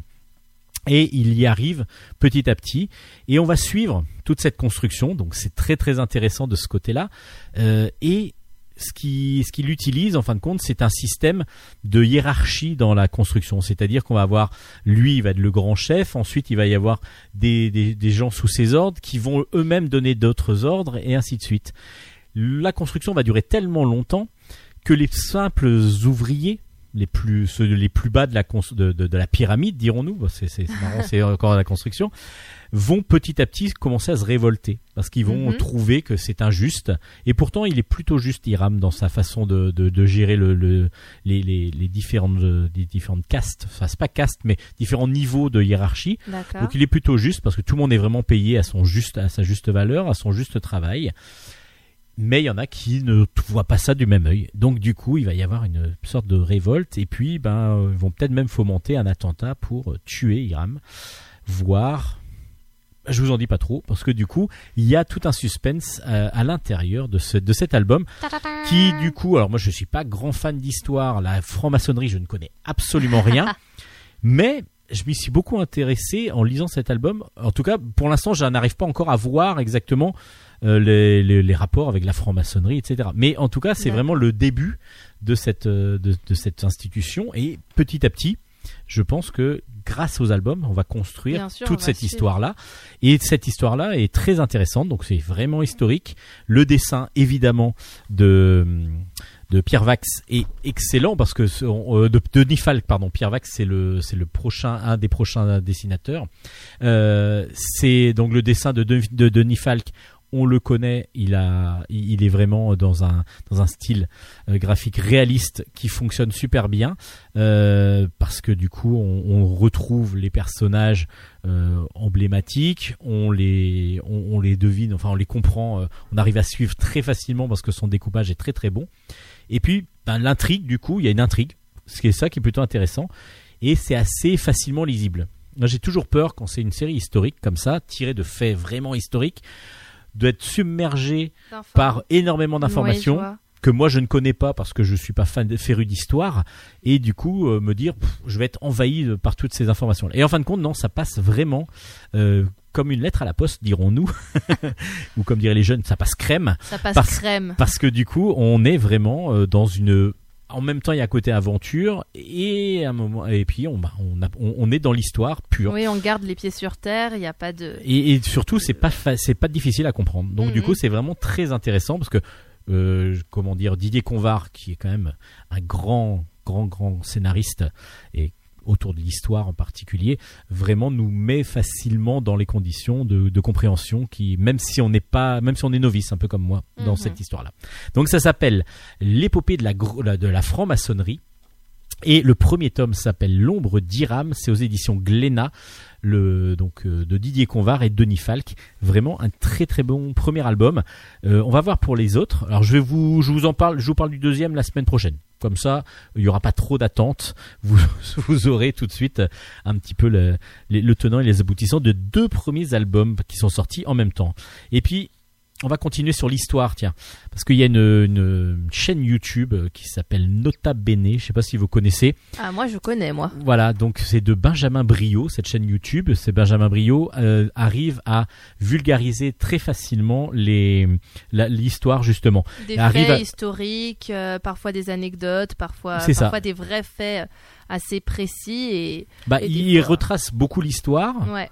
et il y arrive petit à petit, et on va suivre toute cette construction, donc c'est très très intéressant de ce côté-là, Euh, et ce qui ce qu'il utilise en fin de compte, c'est un système de hiérarchie dans la construction, c'est-à-dire qu'on va avoir lui, il va être le grand chef, ensuite il va y avoir des, des, gens sous ses ordres qui vont eux-mêmes donner d'autres ordres et ainsi de suite. La construction va durer tellement longtemps que les simples ouvriers, les plus ceux les plus bas de la de, la pyramide, dirons-nous, c'est encore la construction, vont petit à petit commencer à se révolter parce qu'ils vont Mhm. trouver que c'est injuste. Et pourtant, il est plutôt juste Hiram dans sa façon de, de, de gérer le, le les, les, les différentes euh, les différentes castes, enfin c'est pas castes, mais différents niveaux de hiérarchie. Donc il est plutôt juste parce que tout le monde est vraiment payé à son juste à sa juste valeur, à son juste travail. Mais il y en a qui ne voient pas ça du même œil. Donc du coup, il va y avoir une sorte de révolte et puis ben euh, ils vont peut-être même fomenter un attentat pour euh, tuer Hiram, voire je vous en dis pas trop parce que du coup, il y a tout un suspense euh, à l'intérieur de ce de cet album qui du coup, alors moi je suis pas grand fan d'histoire, la franc-maçonnerie, je ne connais absolument rien, mais je m'y suis beaucoup intéressé en lisant cet album. En tout cas, pour l'instant, je n'arrive pas encore à voir exactement euh, les, les, les rapports avec la franc-maçonnerie, etc. Mais en tout cas, c'est vraiment le début de cette euh, de, de cette institution et petit à petit, je pense que grâce aux albums, on va construire sûr, toute va cette histoire-là. Et cette histoire-là est très intéressante, donc c'est vraiment historique. Le dessin, évidemment, de de Pierre Vax est excellent parce que euh, de, de Denis Falk, pardon, Pierre Vax c'est le c'est le prochain un des prochains dessinateurs. Euh, c'est donc le dessin de, de, de Denis Falk. On le connaît, il est vraiment dans un style euh, graphique réaliste qui fonctionne super bien euh, parce que du coup on, retrouve les personnages euh, emblématiques, on les devine, enfin on les comprend, on arrive à suivre très facilement parce que son découpage est très très bon. Et puis ben, l'intrigue du coup, il y a une intrigue, ce qui est ça qui est plutôt intéressant et c'est assez facilement lisible. J'ai toujours peur quand c'est une série historique comme ça, tirée de faits vraiment historiques, d'être submergé D'infos. par énormément d'informations que moi je ne connais pas parce que je suis pas fan de féru d'histoire et du coup euh, me dire pff, je vais être envahi par toutes ces informations et en fin de compte non ça passe vraiment euh, comme une lettre à la poste dirons-nous ou comme diraient les jeunes ça passe crème Ça passe Parce- crème. parce que du coup on est vraiment euh, dans une en même temps il y a un côté aventure et un moment et puis on bah, on, a- on, on est dans l'histoire pure Oui, on garde les pieds sur terre, il n'y a pas de... et, et surtout, c'est pas c'est pas difficile à comprendre. Donc du coup, c'est vraiment très intéressant parce que euh, comment dire, Didier Convar, qui est quand même un grand, grand, grand scénariste et autour de l'histoire en particulier, vraiment nous met facilement dans les conditions de, de compréhension qui, même si on n'est pas, même si on est novice, un peu comme moi, dans Mhm. cette histoire-là. Donc ça s'appelle l'épopée de la- de la franc-maçonnerie. Et le premier tome s'appelle L'ombre d'Iram, c'est aux éditions Glénat, donc euh, de Didier Convar et Denis Falk. Vraiment un très très bon premier album. Euh, on va voir pour les autres. Alors je vais vous je vous en parle, je vous parle du deuxième la semaine prochaine. Comme ça, il y aura pas trop d'attente. Vous vous aurez tout de suite un petit peu le, le tenant et les aboutissants de deux premiers albums qui sont sortis en même temps. Et puis on va continuer sur l'histoire, tiens, parce qu'il y a une, une chaîne YouTube qui s'appelle Nota Bene. Je sais pas si vous connaissez. Ah, moi, je connais, moi. Voilà, donc c'est de Benjamin Brio, cette chaîne YouTube. C'est Benjamin Brio euh, arrive à vulgariser très facilement les l'histoire justement. Des faits à- historiques, euh, parfois des anecdotes, parfois, C'est ça. parfois des vrais faits assez précis et Bah, Et il fois- retrace beaucoup l'histoire ouais,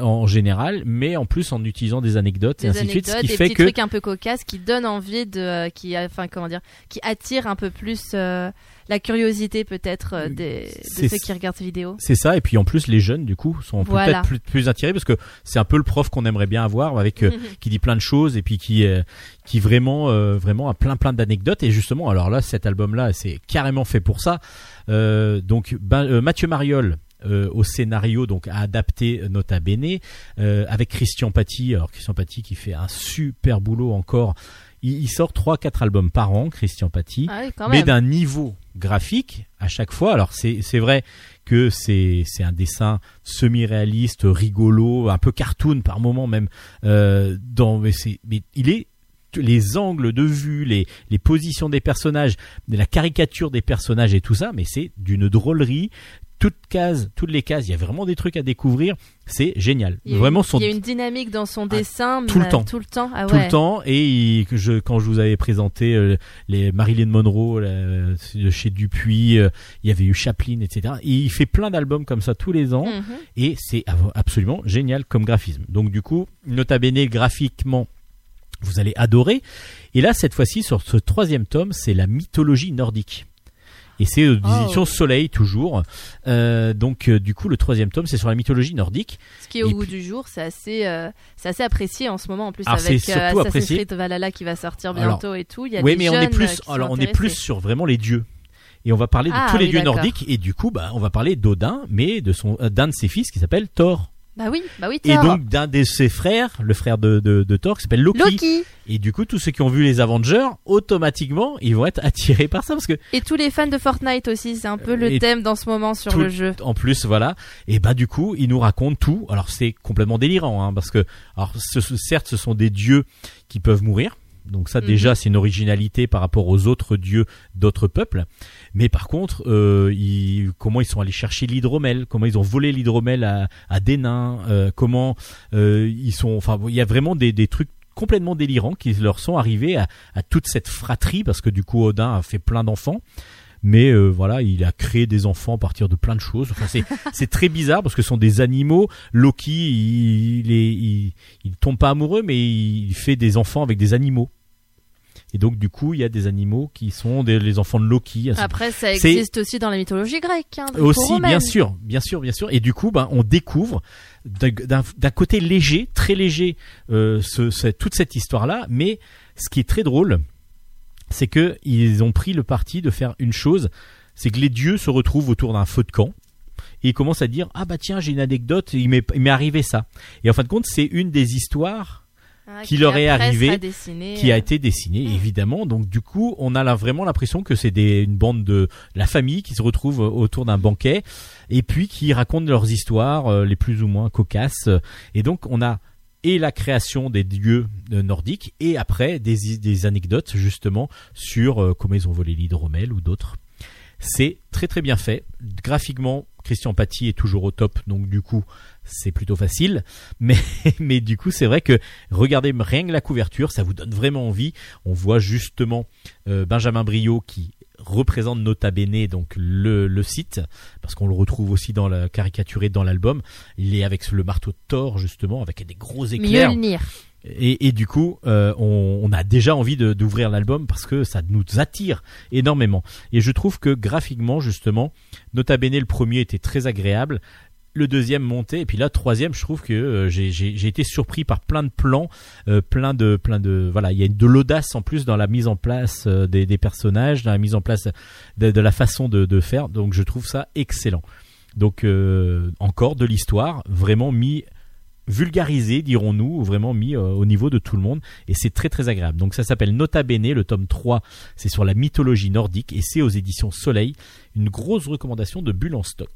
en général, mais en plus en utilisant des anecdotes et des ainsi de suite, ce anecdotes, qui des fait que trucs un peu cocasses qui donnent envie de, euh, qui, enfin comment dire, qui attirent un peu plus euh, la curiosité peut-être euh, des, C'est- de ceux qui regardent ces vidéos. c'est ça. Et puis en plus, les jeunes du coup sont Voilà. peut-être plus, plus attirés parce que c'est un peu le prof qu'on aimerait bien avoir avec euh, qui dit plein de choses et puis qui euh, qui vraiment euh, vraiment a plein plein d'anecdotes et justement alors là cet album là c'est carrément fait pour ça Euh, donc ben, euh, Mathieu Mariol euh, au scénario donc a adapté euh, Nota Bene euh, avec Christian Paty alors Christian Paty qui fait un super boulot encore il, il sort trois quatre albums par an Christian Paty Ah oui, mais d'un niveau graphique à chaque fois. Alors c'est vrai que c'est un dessin semi-réaliste, rigolo, un peu cartoon par moment même. Euh, dans mais mais il est les angles de vue, les les positions des personnages, la caricature des personnages et tout ça, mais c'est d'une drôlerie. Toutes cases, toutes les cases, il y a vraiment des trucs à découvrir. C'est génial. Il y a Vraiment, son il y a une dynamique dans son dessin tout le mais temps. tout le temps. Ah tout le temps et il- que je, quand je vous avais présenté euh, les Marilyn Monroe là, de chez Dupuis euh, il y avait eu Chaplin etc et il fait plein d'albums comme ça tous les ans Mhm. et c'est absolument génial comme graphisme donc du coup nota bene graphiquement vous allez adorer et là cette fois-ci sur ce troisième tome c'est la mythologie nordique et c'est aux Oh. éditions Soleil toujours Euh, donc euh, du coup le troisième tome c'est sur la mythologie nordique Ce qui est au Et goût du jour, c'est assez, euh, c'est assez apprécié en ce moment en plus Alors, avec c'est euh, Assassin's apprécié. Creed Valhalla qui va sortir Alors, bientôt et tout. Il y a Oui, des mais on est plus, qui sont alors on est plus sur vraiment les dieux. Et on va parler de Ah, tous les oui, dieux nordiques et du coup, bah, on va parler d'Odin, mais de son euh, d'un de ses fils qui s'appelle Thor. Bah oui, bah oui. Et Thor. donc d'un de ses frères, le frère de, de, de Thor, qui s'appelle Loki. Loki Et du coup, tous ceux qui ont vu les Avengers, automatiquement, ils vont être attirés par ça parce que et tous les fans de Fortnite aussi, c'est un peu le Et thème dans ce moment sur tout- le jeu. en plus, voilà. Et bah du coup, ils nous racontent tout. Alors c'est complètement délirant, hein, parce que, alors ce- ce- certes, ce sont des dieux qui peuvent mourir. Donc ça Mhm. déjà c'est une originalité par rapport aux autres dieux d'autres peuples. Mais par contre, euh, ils- comment ils sont allés chercher l'hydromel, comment ils ont volé l'hydromel à, à des nains, euh, comment euh, ils sont, enfin il y a vraiment des, des trucs complètement délirants qui leur sont arrivés à, à toute cette fratrie parce que du coup Odin a fait plein d'enfants. Mais euh, voilà, il a créé des enfants à partir de plein de choses. Enfin, c'est c'est très bizarre parce que ce sont des animaux. Loki, il, il, est, il, il tombe pas amoureux, mais il fait des enfants avec des animaux. Et donc du coup, il y a des animaux qui sont des, les enfants de Loki. Après, ça existe aussi dans la mythologie grecque. Hein, aussi bien sûr bien sûr bien sûr. Et du coup ben on découvre d'un- côté léger très léger euh, ce, ce- toute cette histoire là mais ce qui est très drôle c'est que ils ont pris le parti de faire une chose c'est que les dieux se retrouvent autour d'un feu de camp et ils commencent à dire ah bah tiens j'ai une anecdote il il m'est arrivé ça. Et en fin de compte c'est une des histoires Ah, qui leur est arrivé, qui a euh, été dessiné évidemment. Donc du coup on a là vraiment l'impression que c'est des une bande de la famille qui se retrouve euh, autour d'un banquet et puis qui racontent leurs histoires euh, les plus ou moins cocasses. Et donc on a et la création des dieux euh, nordiques et après des, des anecdotes justement sur euh, comment ils ont volé l'hydromel ou d'autres. C'est très très bien fait. Graphiquement Christian Paty est toujours au top. Donc du coup c'est plutôt facile mais mais du coup c'est vrai que regardez rien que la couverture ça vous donne vraiment envie on voit justement euh, Benjamin Brio qui représente Nota Bene donc le, le site parce qu'on le retrouve aussi dans la caricaturé dans l'album il est avec le marteau de Thor justement avec des gros éclairs Mjolnir. et, et du coup, euh, on, on a déjà envie d'ouvrir l'album parce que ça nous attire énormément. Et je trouve que graphiquement, justement, Nota Bene, le premier était très agréable. Le deuxième montait, et puis là, troisième, je trouve que euh, j'ai- été surpris par plein de plans, euh, plein de, plein de, voilà, il y a de l'audace en plus dans la mise en place euh, des, personnages, dans la mise en place de, la façon de, faire. Donc, je trouve ça excellent. Donc, encore de l'histoire, vraiment mis vulgarisé, dirons-nous, ou vraiment mis au niveau de tout le monde, et c'est très très agréable. Donc ça s'appelle Nota Bene, le tome 3, c'est sur la mythologie nordique, et c'est aux éditions Soleil, une grosse recommandation de Bulle en stock.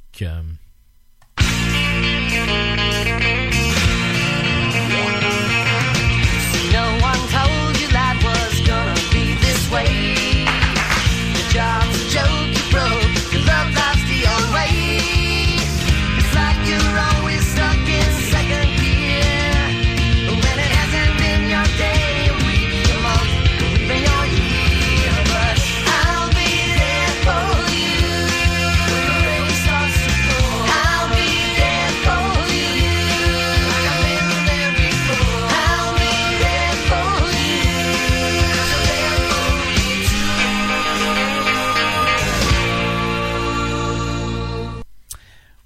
job.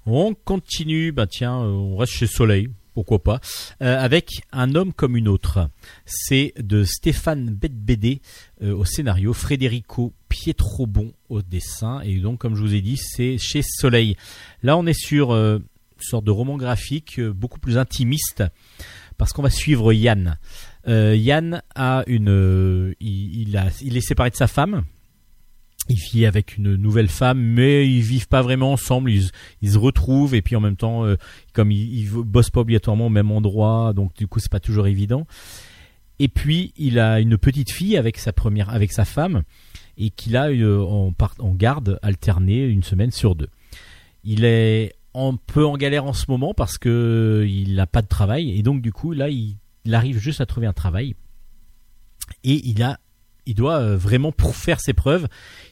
On continue, bah tiens, euh, on reste chez Soleil, pourquoi pas, euh, avec Un homme comme une autre. C'est de Stéphane Bedbédé euh, au scénario, Frédérico Pietrobon au dessin, et donc comme je vous ai dit, c'est chez Soleil. Là, on est sur une sorte de roman graphique beaucoup plus intimiste, parce qu'on va suivre Yann. Yann a une, il est séparé de sa femme. Il vit avec une nouvelle femme, mais ils vivent pas vraiment ensemble. Ils, se retrouvent et puis en même temps, euh, comme ils, ils bossent pas obligatoirement au même endroit, donc du coup c'est pas toujours évident. Et puis il a une petite fille avec sa première, avec sa femme, et qu'il a euh, en, garde alternée une semaine sur deux. Il est un peu en galère en ce moment parce que il n'a pas de travail et donc du coup là il, il arrive juste à trouver un travail et il a il doit euh, vraiment pour faire ses preuves.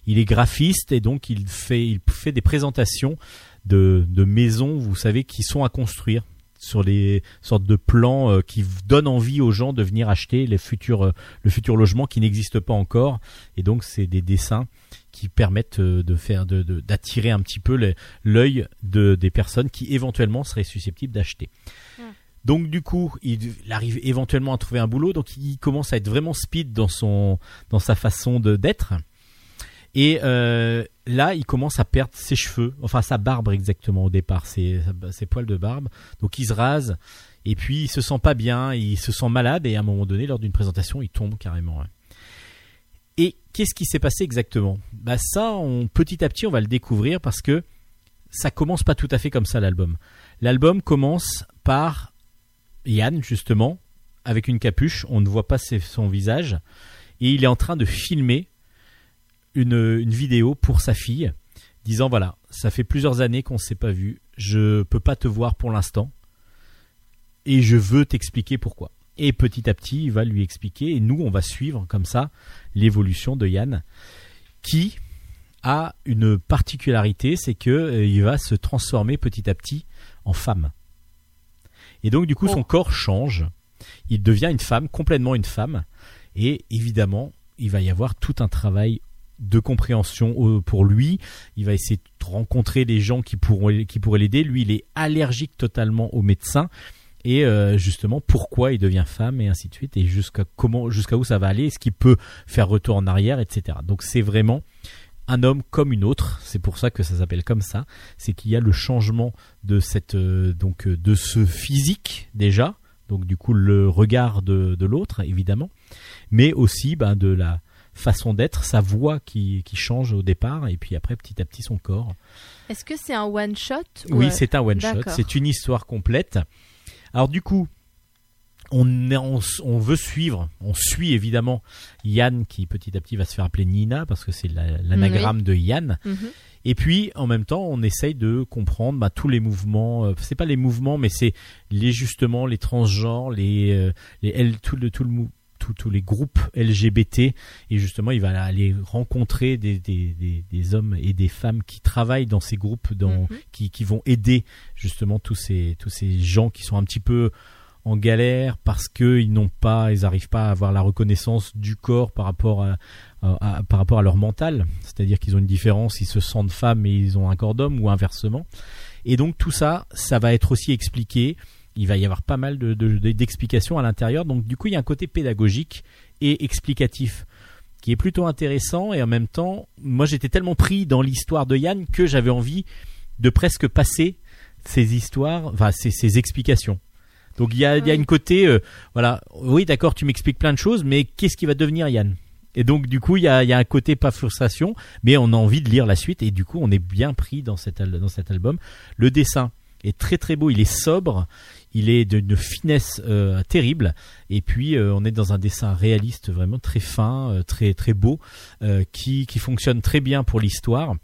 Il est graphiste et donc il fait il fait des présentations de, de maisons vous savez qui sont à construire sur les sortes de plans euh, qui donnent envie aux gens de venir acheter les futurs euh, le futur logement qui n'existe pas encore. Et donc c'est des dessins qui permettent de faire de- d'attirer un petit peu l'œil de, des personnes qui éventuellement seraient susceptibles d'acheter. Donc du coup, il, arrive éventuellement à trouver un boulot, donc il commence à être vraiment speed dans son dans sa façon de d'être. Et euh, là, il commence à perdre ses cheveux, enfin sa barbe exactement au départ, ses, poils de barbe. Donc il se rase et puis il se sent pas bien, il se sent malade et à un moment donné, lors d'une présentation, il tombe carrément. Et qu'est-ce qui s'est passé exactement? Bah ça, petit à petit, on va le découvrir parce que ça commence pas tout à fait comme ça l'album. L'album commence par Yann justement avec une capuche, on ne voit pas son visage et il est en train de filmer une, une vidéo pour sa fille disant voilà, ça fait plusieurs années qu'on ne s'est pas vu, je peux pas te voir pour l'instant et je veux t'expliquer pourquoi. Et petit à petit, il va lui expliquer et nous on va suivre comme ça l'évolution de Yann qui a une particularité, c'est que euh, il va se transformer petit à petit en femme. Et donc du coup son corps change, il devient une femme, complètement une femme et évidemment, il va y avoir tout un travail de compréhension au- pour lui. Il va essayer de rencontrer des gens qui pourront qui pourraient l'aider. Lui, il est allergique totalement aux médecins et euh, justement pourquoi il devient femme et ainsi de suite et jusqu'à comment jusqu'à où ça va aller, est-ce qu'il peut faire retour en arrière, etc. Donc c'est vraiment un homme comme une autre. C'est pour ça que ça s'appelle comme ça. C'est qu'il y a le changement de cette euh, donc euh, de ce physique déjà. Donc du coup le regard de, de l'autre évidemment, mais aussi ben, de la façon d'être, sa voix qui, qui change au départ et puis après petit à petit son corps. Est-ce que c'est un one shot ou, Oui, euh, c'est un one shot, c'est une histoire complète. Alors du coup, on, est- on, s- on veut suivre, on suit évidemment Yann qui petit à petit va se faire appeler Nina parce que c'est la- l'anagramme de Yann. Mhm. Et puis en même temps, on essaye de comprendre bah, tous les mouvements. euh, c'est pas les mouvements, mais c'est les justement les transgenres, les, euh, les L, tout le tout le mou- tout- tous les groupes LGBT et justement il va aller rencontrer des, des, des, des hommes et des femmes qui travaillent dans ces groupes dans, Mhm. qui, qui vont aider justement tous ces tous ces gens qui sont un petit peu en galère parce que ils n'ont pas ils arrivent pas à avoir la reconnaissance du corps par rapport à, par rapport à leur mental. C'est-à-dire qu'ils ont une différence ils se sentent femmes et ils ont un corps d'homme ou inversement. Et donc tout ça ça va être aussi expliqué. Il va y avoir pas mal de- de- de- d'explications à l'intérieur. Donc du coup il y a un côté pédagogique et explicatif qui est plutôt intéressant. Et en même temps moi j'étais tellement pris dans l'histoire de Yann que j'avais envie de presque passer ces histoires enfin ces explications donc il y a, il y a Oui. une côté euh, voilà. Oui d'accord tu m'expliques plein de choses mais qu'est-ce qui va devenir Yann? Et donc du coup il y a, il y a un côté pas frustration mais on a envie de lire la suite et du coup on est bien pris dans cet, dans cet album. Le dessin est très très beau il est sobre il est d'une finesse euh, terrible et puis euh, on est dans un dessin réaliste vraiment très fin très très beau qui, qui fonctionne très bien pour l'histoire.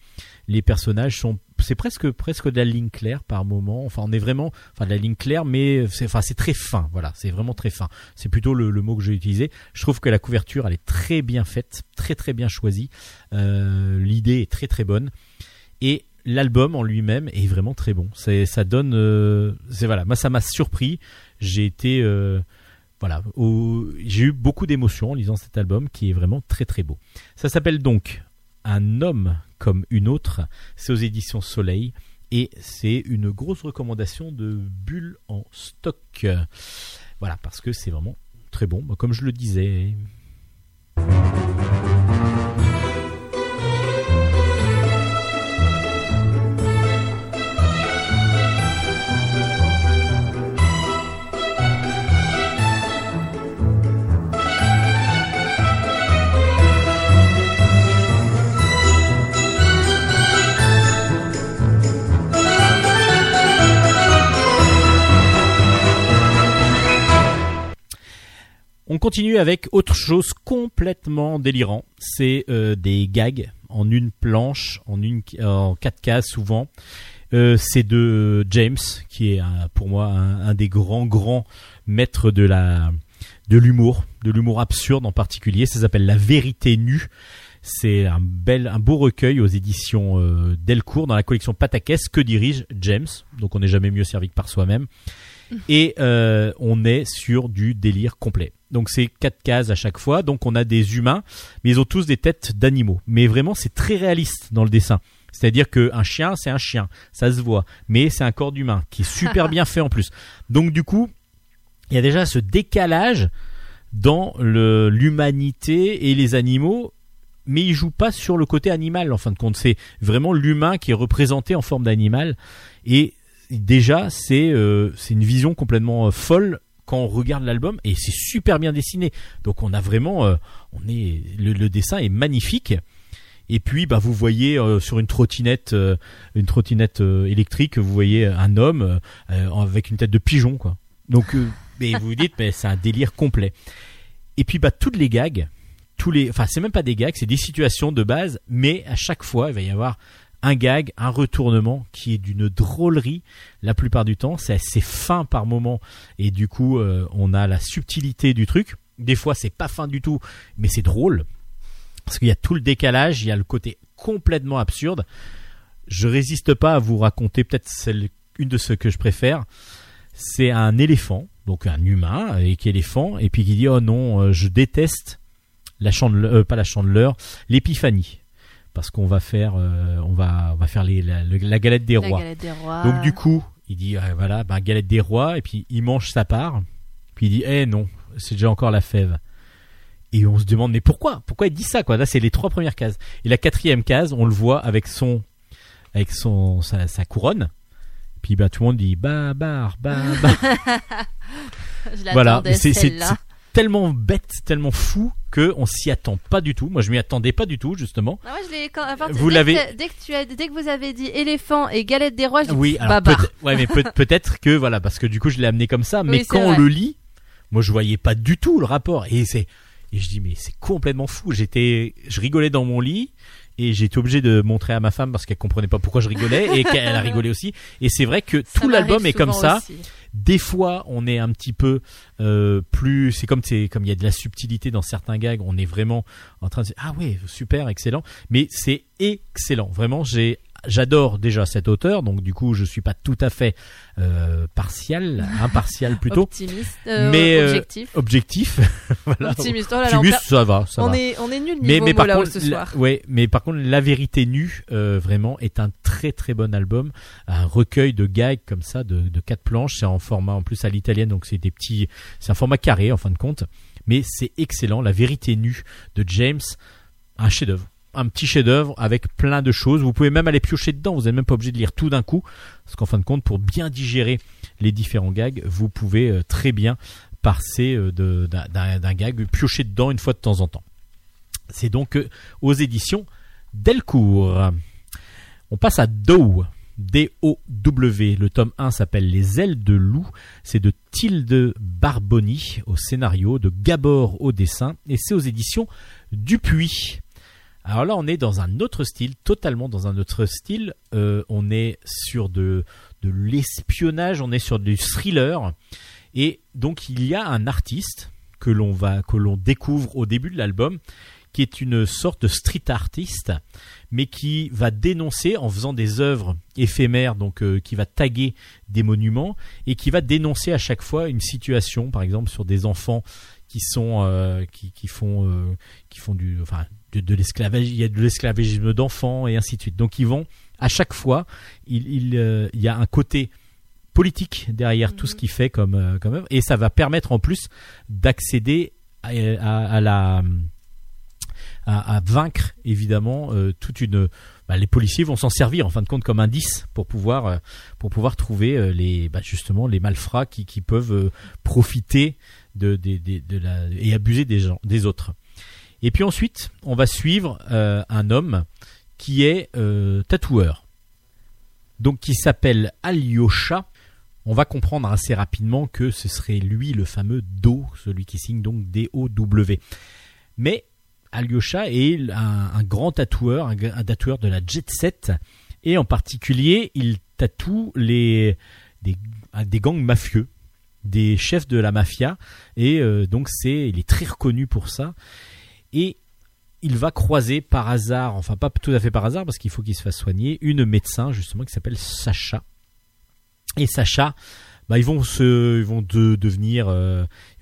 Les personnages sont c'est presque presque de la ligne claire par moment. Enfin on est vraiment enfin de la ligne claire mais c'est enfin c'est très fin voilà. C'est vraiment très fin. C'est plutôt le, mot que j'ai utilisé. Je trouve que la couverture elle est très bien faite très très bien choisie. Euh, l'idée est très très bonne. Et l'album en lui-même est vraiment très bon. Ça donne euh, voilà. Moi ça m'a surpris. J'ai été euh, voilà. J'ai eu beaucoup d'émotions en lisant cet album qui est vraiment très très beau. Ça s'appelle donc un homme comme une autre c'est aux éditions Soleil Et c'est une grosse recommandation de Bulle en stock. Voilà, parce que c'est vraiment très bon, comme je le disais. On continue avec autre chose complètement délirant. C'est euh, des gags en une planche, en une, en quatre cases souvent. Euh, c'est de James, qui est pour moi un, des grands grands maîtres de la de l'humour, de l'humour absurde en particulier. Ça s'appelle La Vérité nue. C'est un bel, un beau recueil aux éditions euh, Delcourt dans la collection Patakès que dirige James? Donc on n'est jamais mieux servi que par soi-même. Et on est sur du délire complet. Donc c'est quatre cases à chaque fois. Donc on a des humains, mais ils ont tous des têtes d'animaux. Mais vraiment c'est très réaliste dans le dessin. C'est-à-dire qu'un chien, c'est un chien, ça se voit, mais c'est un corps d'humain qui est super bien fait en plus. Donc du coup, il y a déjà ce décalage dans le- l'humanité et les animaux, mais il joue pas sur le côté animal en fin de compte. C'est vraiment l'humain qui est représenté en forme d'animal et déjà c'est euh, c'est une vision complètement euh, folle quand on regarde l'album et c'est super bien dessiné. Donc on a vraiment euh, on est le, le dessin est magnifique. Et puis bah vous voyez euh, sur une trottinette euh, une trottinette électrique, vous voyez un homme avec une tête de pigeon quoi. Donc mais vous vous dites mais c'est un délire complet. Et puis bah toutes les gags, tous les enfin c'est même pas des gags, c'est des situations de base mais à chaque fois il va y avoir un gag, un retournement qui est d'une drôlerie la plupart du temps, c'est assez fin par moment et du coup euh, on a la subtilité du truc. Des fois c'est pas fin du tout mais c'est drôle parce qu'il y a tout le décalage, il y a le côté complètement absurde. Je résiste pas à vous raconter peut-être une de ceux que je préfère. C'est un éléphant, donc un humain est éléphant et puis qui dit oh non, euh, je déteste la euh, pas la chandeleur, l'épiphanie parce qu'on va faire euh, on va on va faire les, la, le- la galette des La rois. galette des rois. Donc du coup, il dit ah, voilà, ben, galette des rois et puis il mange sa part. Puis il dit eh non, c'est déjà encore la fève. Et on se demande mais pourquoi? Pourquoi il dit ça quoi? Là, c'est les trois premières cases. Et la quatrième case, on le voit avec son avec son sa, sa couronne. Puis bah tout le monde dit bah bar bah bah. Voilà, c'est tellement bête, tellement fou que on s'y attend pas du tout. Moi, je m'y attendais pas du tout justement. Ah ouais, je l'ai quand- à partir- Vous dès l'avez- que- dès que tu as dès que vous avez dit éléphant et galette des rois, j'ai Oui, dit alors peut- ouais, mais peut- peut-être que voilà, parce que du coup je l'ai amené comme ça, mais Oui, quand on le lit, moi je voyais pas du tout le rapport et c'est et je dis mais c'est complètement fou. J'étais, je rigolais dans mon lit et j'ai été obligé de montrer à ma femme parce qu'elle comprenait pas pourquoi je rigolais et qu'elle a rigolé aussi. Et c'est vrai que Ça tout l'album est comme ça. aussi. Des fois, on est un petit peu euh, plus. C'est comme c'est comme il y a de la subtilité dans certains gags. On est vraiment en train de dire ah ouais super excellent. Mais c'est excellent. Vraiment, j'ai j'adore déjà cet auteur. Donc du coup, je suis pas tout à fait euh, partial, impartial plutôt. Optimiste, euh, Mais, euh, objectif. Objectif. voilà. Optimiste. Oh là là, Optimiste, ça va, ça on va. est on est nul Mais, niveau mais par mots, là, contre, ce la- soir. ouais, mais par contre, la vérité nue, euh, vraiment, est un très très bon album, un recueil de gags comme ça, de, de quatre planches, c'est en format en plus à l'italienne, donc c'est des petits, c'est un format carré en fin de compte, mais c'est excellent. La vérité nue de James, un chef-d'œuvre, un petit chef-d'œuvre avec plein de choses. Vous pouvez même aller piocher dedans. Vous n'êtes même pas obligé de lire tout d'un coup, parce qu'en fin de compte, pour bien digérer les différents gags, vous pouvez euh, très bien passer euh, d'un gag, piocher dedans une fois de temps en temps. C'est donc euh, aux éditions Delcourt. On passe à Dow. D-O-W. Le tome 1 s'appelle Les ailes de loup. C'est de Tilde Barboni au scénario, de Gabor au dessin, et c'est aux éditions Dupuis. Alors là, on est dans un autre style, totalement dans un autre style. Euh, on est sur de, l'espionnage, on est sur du thriller. Et donc, il y a un artiste que l'on va, que l'on découvre au début de l'album, qui est une sorte de street artiste, mais qui va dénoncer en faisant des œuvres éphémères, donc euh, qui va taguer des monuments et qui va dénoncer à chaque fois une situation, par exemple sur des enfants qui sont euh, qui, font qui font du enfin de, de l'esclavage il y a de l'esclavagisme d'enfants et ainsi de suite. Donc ils vont à chaque fois il il, euh, il y a un côté politique derrière tout ce qu'il fait comme euh, comme œuvre et ça va permettre en plus d'accéder à, à- à la à, à vaincre évidemment euh, toute une bah, les policiers vont s'en servir en fin de compte comme indice pour pouvoir pour pouvoir trouver les bah, justement les malfrats qui, qui peuvent profiter de, de la et abuser des gens des autres et puis ensuite on va suivre euh, un homme qui est euh, tatoueur. Donc qui s'appelle Alyosha. On va comprendre assez rapidement que ce serait lui le fameux Do celui qui signe donc D-O-W mais Alyosha est un, grand tatoueur, un, tatoueur de la jet set, et en particulier, il tatoue les des, des gangs mafieux, des chefs de la mafia, et euh, donc c'est, il est très reconnu pour ça. Et il va croiser par hasard, enfin pas tout à fait par hasard, parce qu'il faut qu'il se fasse soigner, une médecin justement qui s'appelle Sacha. Et Sacha, bah, euh, ils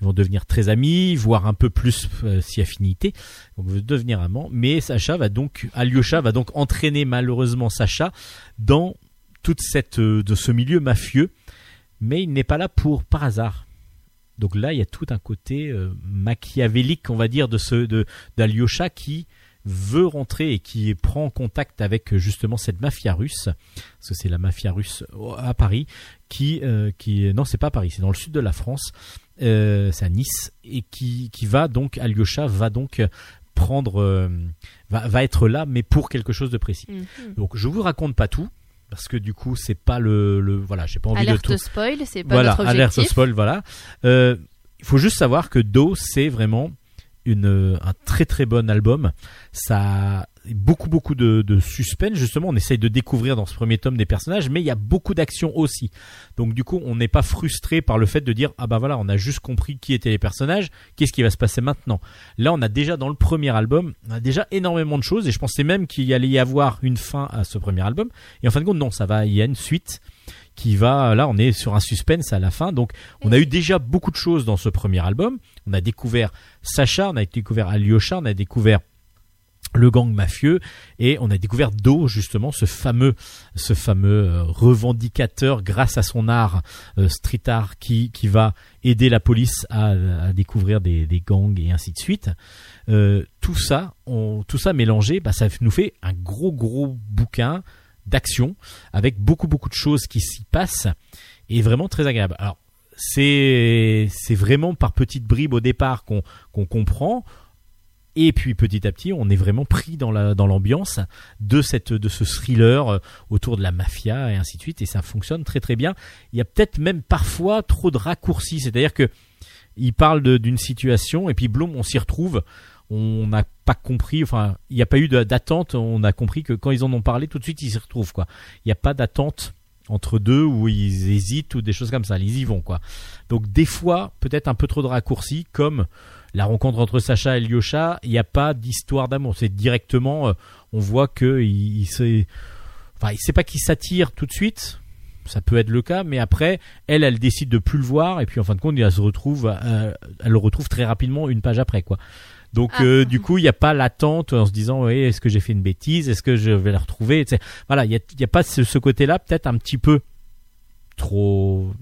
vont devenir très amis, voire un peu plus euh, si affinité. Donc ils devenir amants. Mais Sacha va donc, Alyosha va donc entraîner malheureusement Sacha dans toute cette, euh, de ce milieu mafieux. Mais il n'est pas là pour par hasard. Donc là, il y a tout un côté euh, machiavélique, on va dire, de ce de d'Alyosha qui veut rentrer et qui prend contact avec euh, justement cette mafia russe, parce que c'est la mafia russe euh, à Paris, qui, euh, qui non, c'est pas à Paris, c'est dans le sud de la France, euh, c'est à Nice, et qui, qui va donc, Alyosha va donc prendre, va, va être là, mais pour quelque chose de précis. Mhm. Donc je vous raconte pas tout, parce que du coup, c'est pas le, le voilà, j'ai pas envie Alerte de tout spoil, c'est pas voilà, notre alerte objectif. spoil, voilà. Euh, Il faut juste savoir que Do, c'est vraiment une, euh, un très très bon album. Ça beaucoup beaucoup de, suspense. Justement, on essaye de découvrir dans ce premier tome des personnages, mais il y a beaucoup d'action aussi. Donc du coup, on n'est pas frustré par le fait de dire ah bah voilà, on a juste compris qui étaient les personnages. Qu'est-ce qui va se passer maintenant Là, on a déjà dans le premier album, on a déjà énormément de choses, et je pensais même qu'il allait y avoir une fin à ce premier album. Et en fin de compte, non, ça va. Il y a une suite qui va là on est sur un suspense à la fin donc on a eu déjà beaucoup de choses dans ce premier album on a découvert Sacha on a découvert Alyosha on a découvert le gang mafieux et on a découvert Do justement ce fameux ce fameux euh, revendicateur grâce à son art euh, street art qui qui va aider la police à, à découvrir des, des gangs et ainsi de suite Euh, tout ça on, tout ça mélangé bah, ça nous fait un gros gros bouquin d'action avec beaucoup beaucoup de choses qui s'y passent et vraiment très agréable. Alors c'est c'est vraiment par petites bribes au départ qu'on qu'on comprend et puis petit à petit on est vraiment pris dans la dans l'ambiance de cette de ce thriller euh, autour de la mafia et ainsi de suite et ça fonctionne très très bien. Il y a peut-être même parfois trop de raccourcis, c'est-à-dire que il parle d'une situation et puis Bloom on s'y retrouve on n'a pas compris, enfin, il n'y a pas eu d'attente. On a compris que quand ils en ont parlé, tout de suite, ils s'y retrouvent, quoi. Il n'y a pas d'attente entre deux où ils hésitent ou des choses comme ça. Ils y vont, quoi. Donc, des fois, peut-être un peu trop de raccourcis, comme la rencontre entre Sacha et Lyosha. Il n'y a pas d'histoire d'amour. C'est directement, euh, on voit que il, il s'est, enfin, il sait pas qu'il s'attire tout de suite. Ça peut être le cas, mais après, elle, elle décide de plus le voir, et puis en fin de compte, elle se retrouve, euh, elle le retrouve très rapidement une page après, quoi. Donc Ah. euh, du coup, il n'y a pas l'attente en se disant oui, est-ce que j'ai fait une bêtise, est-ce que je vais la retrouver, etc. Voilà, il n'y a, a pas ce, ce côté-là, peut-être un petit peu trop,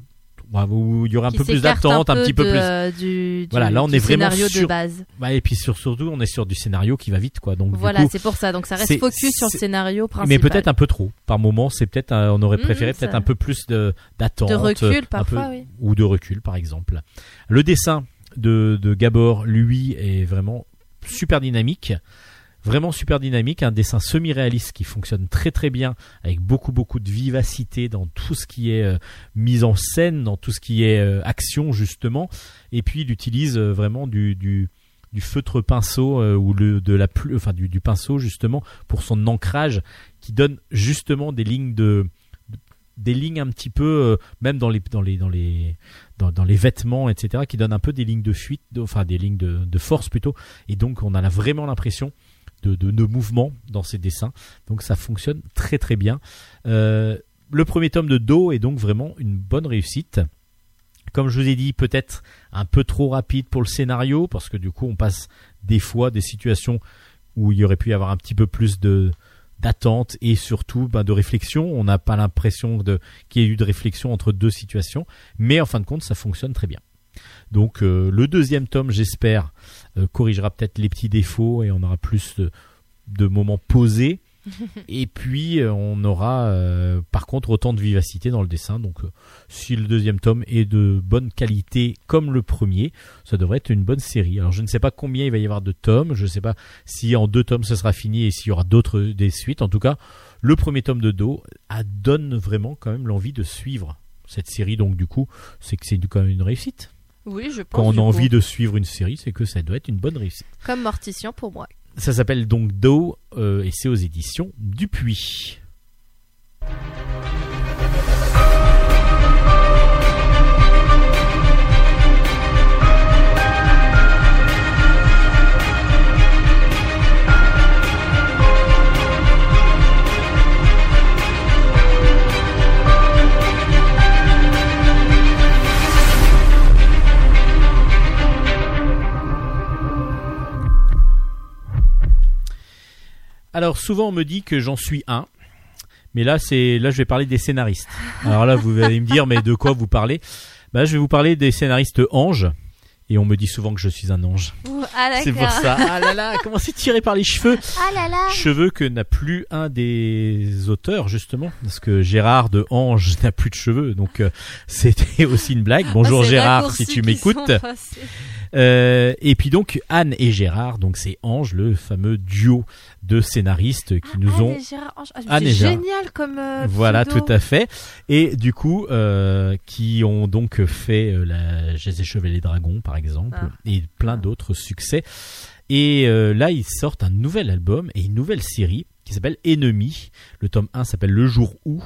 où il y aurait un peu plus d'attente, un, petit peu de, plus. euh, du, Voilà, là, on du est vraiment scénario sur- de base. Et puis sur, surtout, on est sur du scénario qui va vite, quoi. Donc Voilà, c'est pour ça. Donc ça reste focus sur le scénario principal. mais peut-être un peu trop. Par moment, c'est peut-être, un- on aurait Mhm, préféré peut-être un peu plus de d'attente, De recul, peu- parfois, oui. ou de recul, par exemple. Le dessin de, de Gabor, lui, est vraiment super dynamique. Vraiment super dynamique, un dessin semi-réaliste qui fonctionne très très bien, avec beaucoup beaucoup de vivacité dans tout ce qui est euh, mise en scène, dans tout ce qui est euh, action justement. Et puis il utilise euh, vraiment du, feutre pinceau euh, ou de la du, pinceau justement pour son ancrage qui donne justement des lignes de, de- des lignes un petit peu même dans les vêtements etc qui donnent un peu des lignes de fuite enfin des lignes de, force plutôt et donc on a vraiment l'impression de, de, mouvement dans ces dessins donc ça fonctionne très très bien Euh, le premier tome de Do est donc vraiment une bonne réussite comme je vous ai dit, peut-être un peu trop rapide pour le scénario, parce que du coup, on passe des fois des situations où il aurait pu y avoir un petit peu plus de d'attente et surtout ben, de réflexion. On n'a pas l'impression de qu'il y ait eu de réflexion entre deux situations, mais en fin de compte, ça fonctionne très bien. Donc euh, le deuxième tome, j'espère, corrigera peut-être les petits défauts et on aura plus de, de moments posés. et puis euh, on aura euh, par contre autant de vivacité dans le dessin. Donc euh, si le deuxième tome est de bonne qualité comme le premier, ça devrait être une bonne série. Alors je ne sais pas combien il va y avoir de tomes, je ne sais pas si en deux tomes ce sera fini et s'il y aura d'autres des suites. En tout cas, le premier tome de Do a- donne vraiment quand même l'envie de suivre cette série. Donc du coup, c'est que c'est quand même une réussite. Oui, je pense. Quand on a coup. envie de suivre une série, c'est que ça doit être une bonne réussite. Comme Mortician pour moi. Ça s'appelle donc Do euh, et c'est aux éditions Dupuis. Alors souvent on me dit que j'en suis un, mais là c'est là je vais parler des scénaristes. Alors là vous allez me dire mais de quoi vous parlez? Bah je vais vous parler des scénaristes anges et on me dit souvent que je suis un ange. Ah C'est pour ça. Ah là là, comment c'est tiré par les cheveux? Ah là là. Cheveux que n'a plus un des auteurs justement, parce que Gérard de Ange n'a plus de cheveux, donc euh, c'était aussi une blague. Bonjour Ah, Gérard, si tu m'écoutes. Euh, et puis donc Anne et Gérard, donc c'est Ange, le fameux duo de scénaristes qui nous Anne ont Ange. Ah, c'est génial comme. euh, voilà pseudo. tout à fait et du coup euh, qui ont donc fait euh, la Jazz et Chevalier Dragon par exemple Ah. et plein d'autres succès et euh, là ils sortent un nouvel album et une nouvelle série qui s'appelle Ennemi le tome 1 s'appelle Le jour où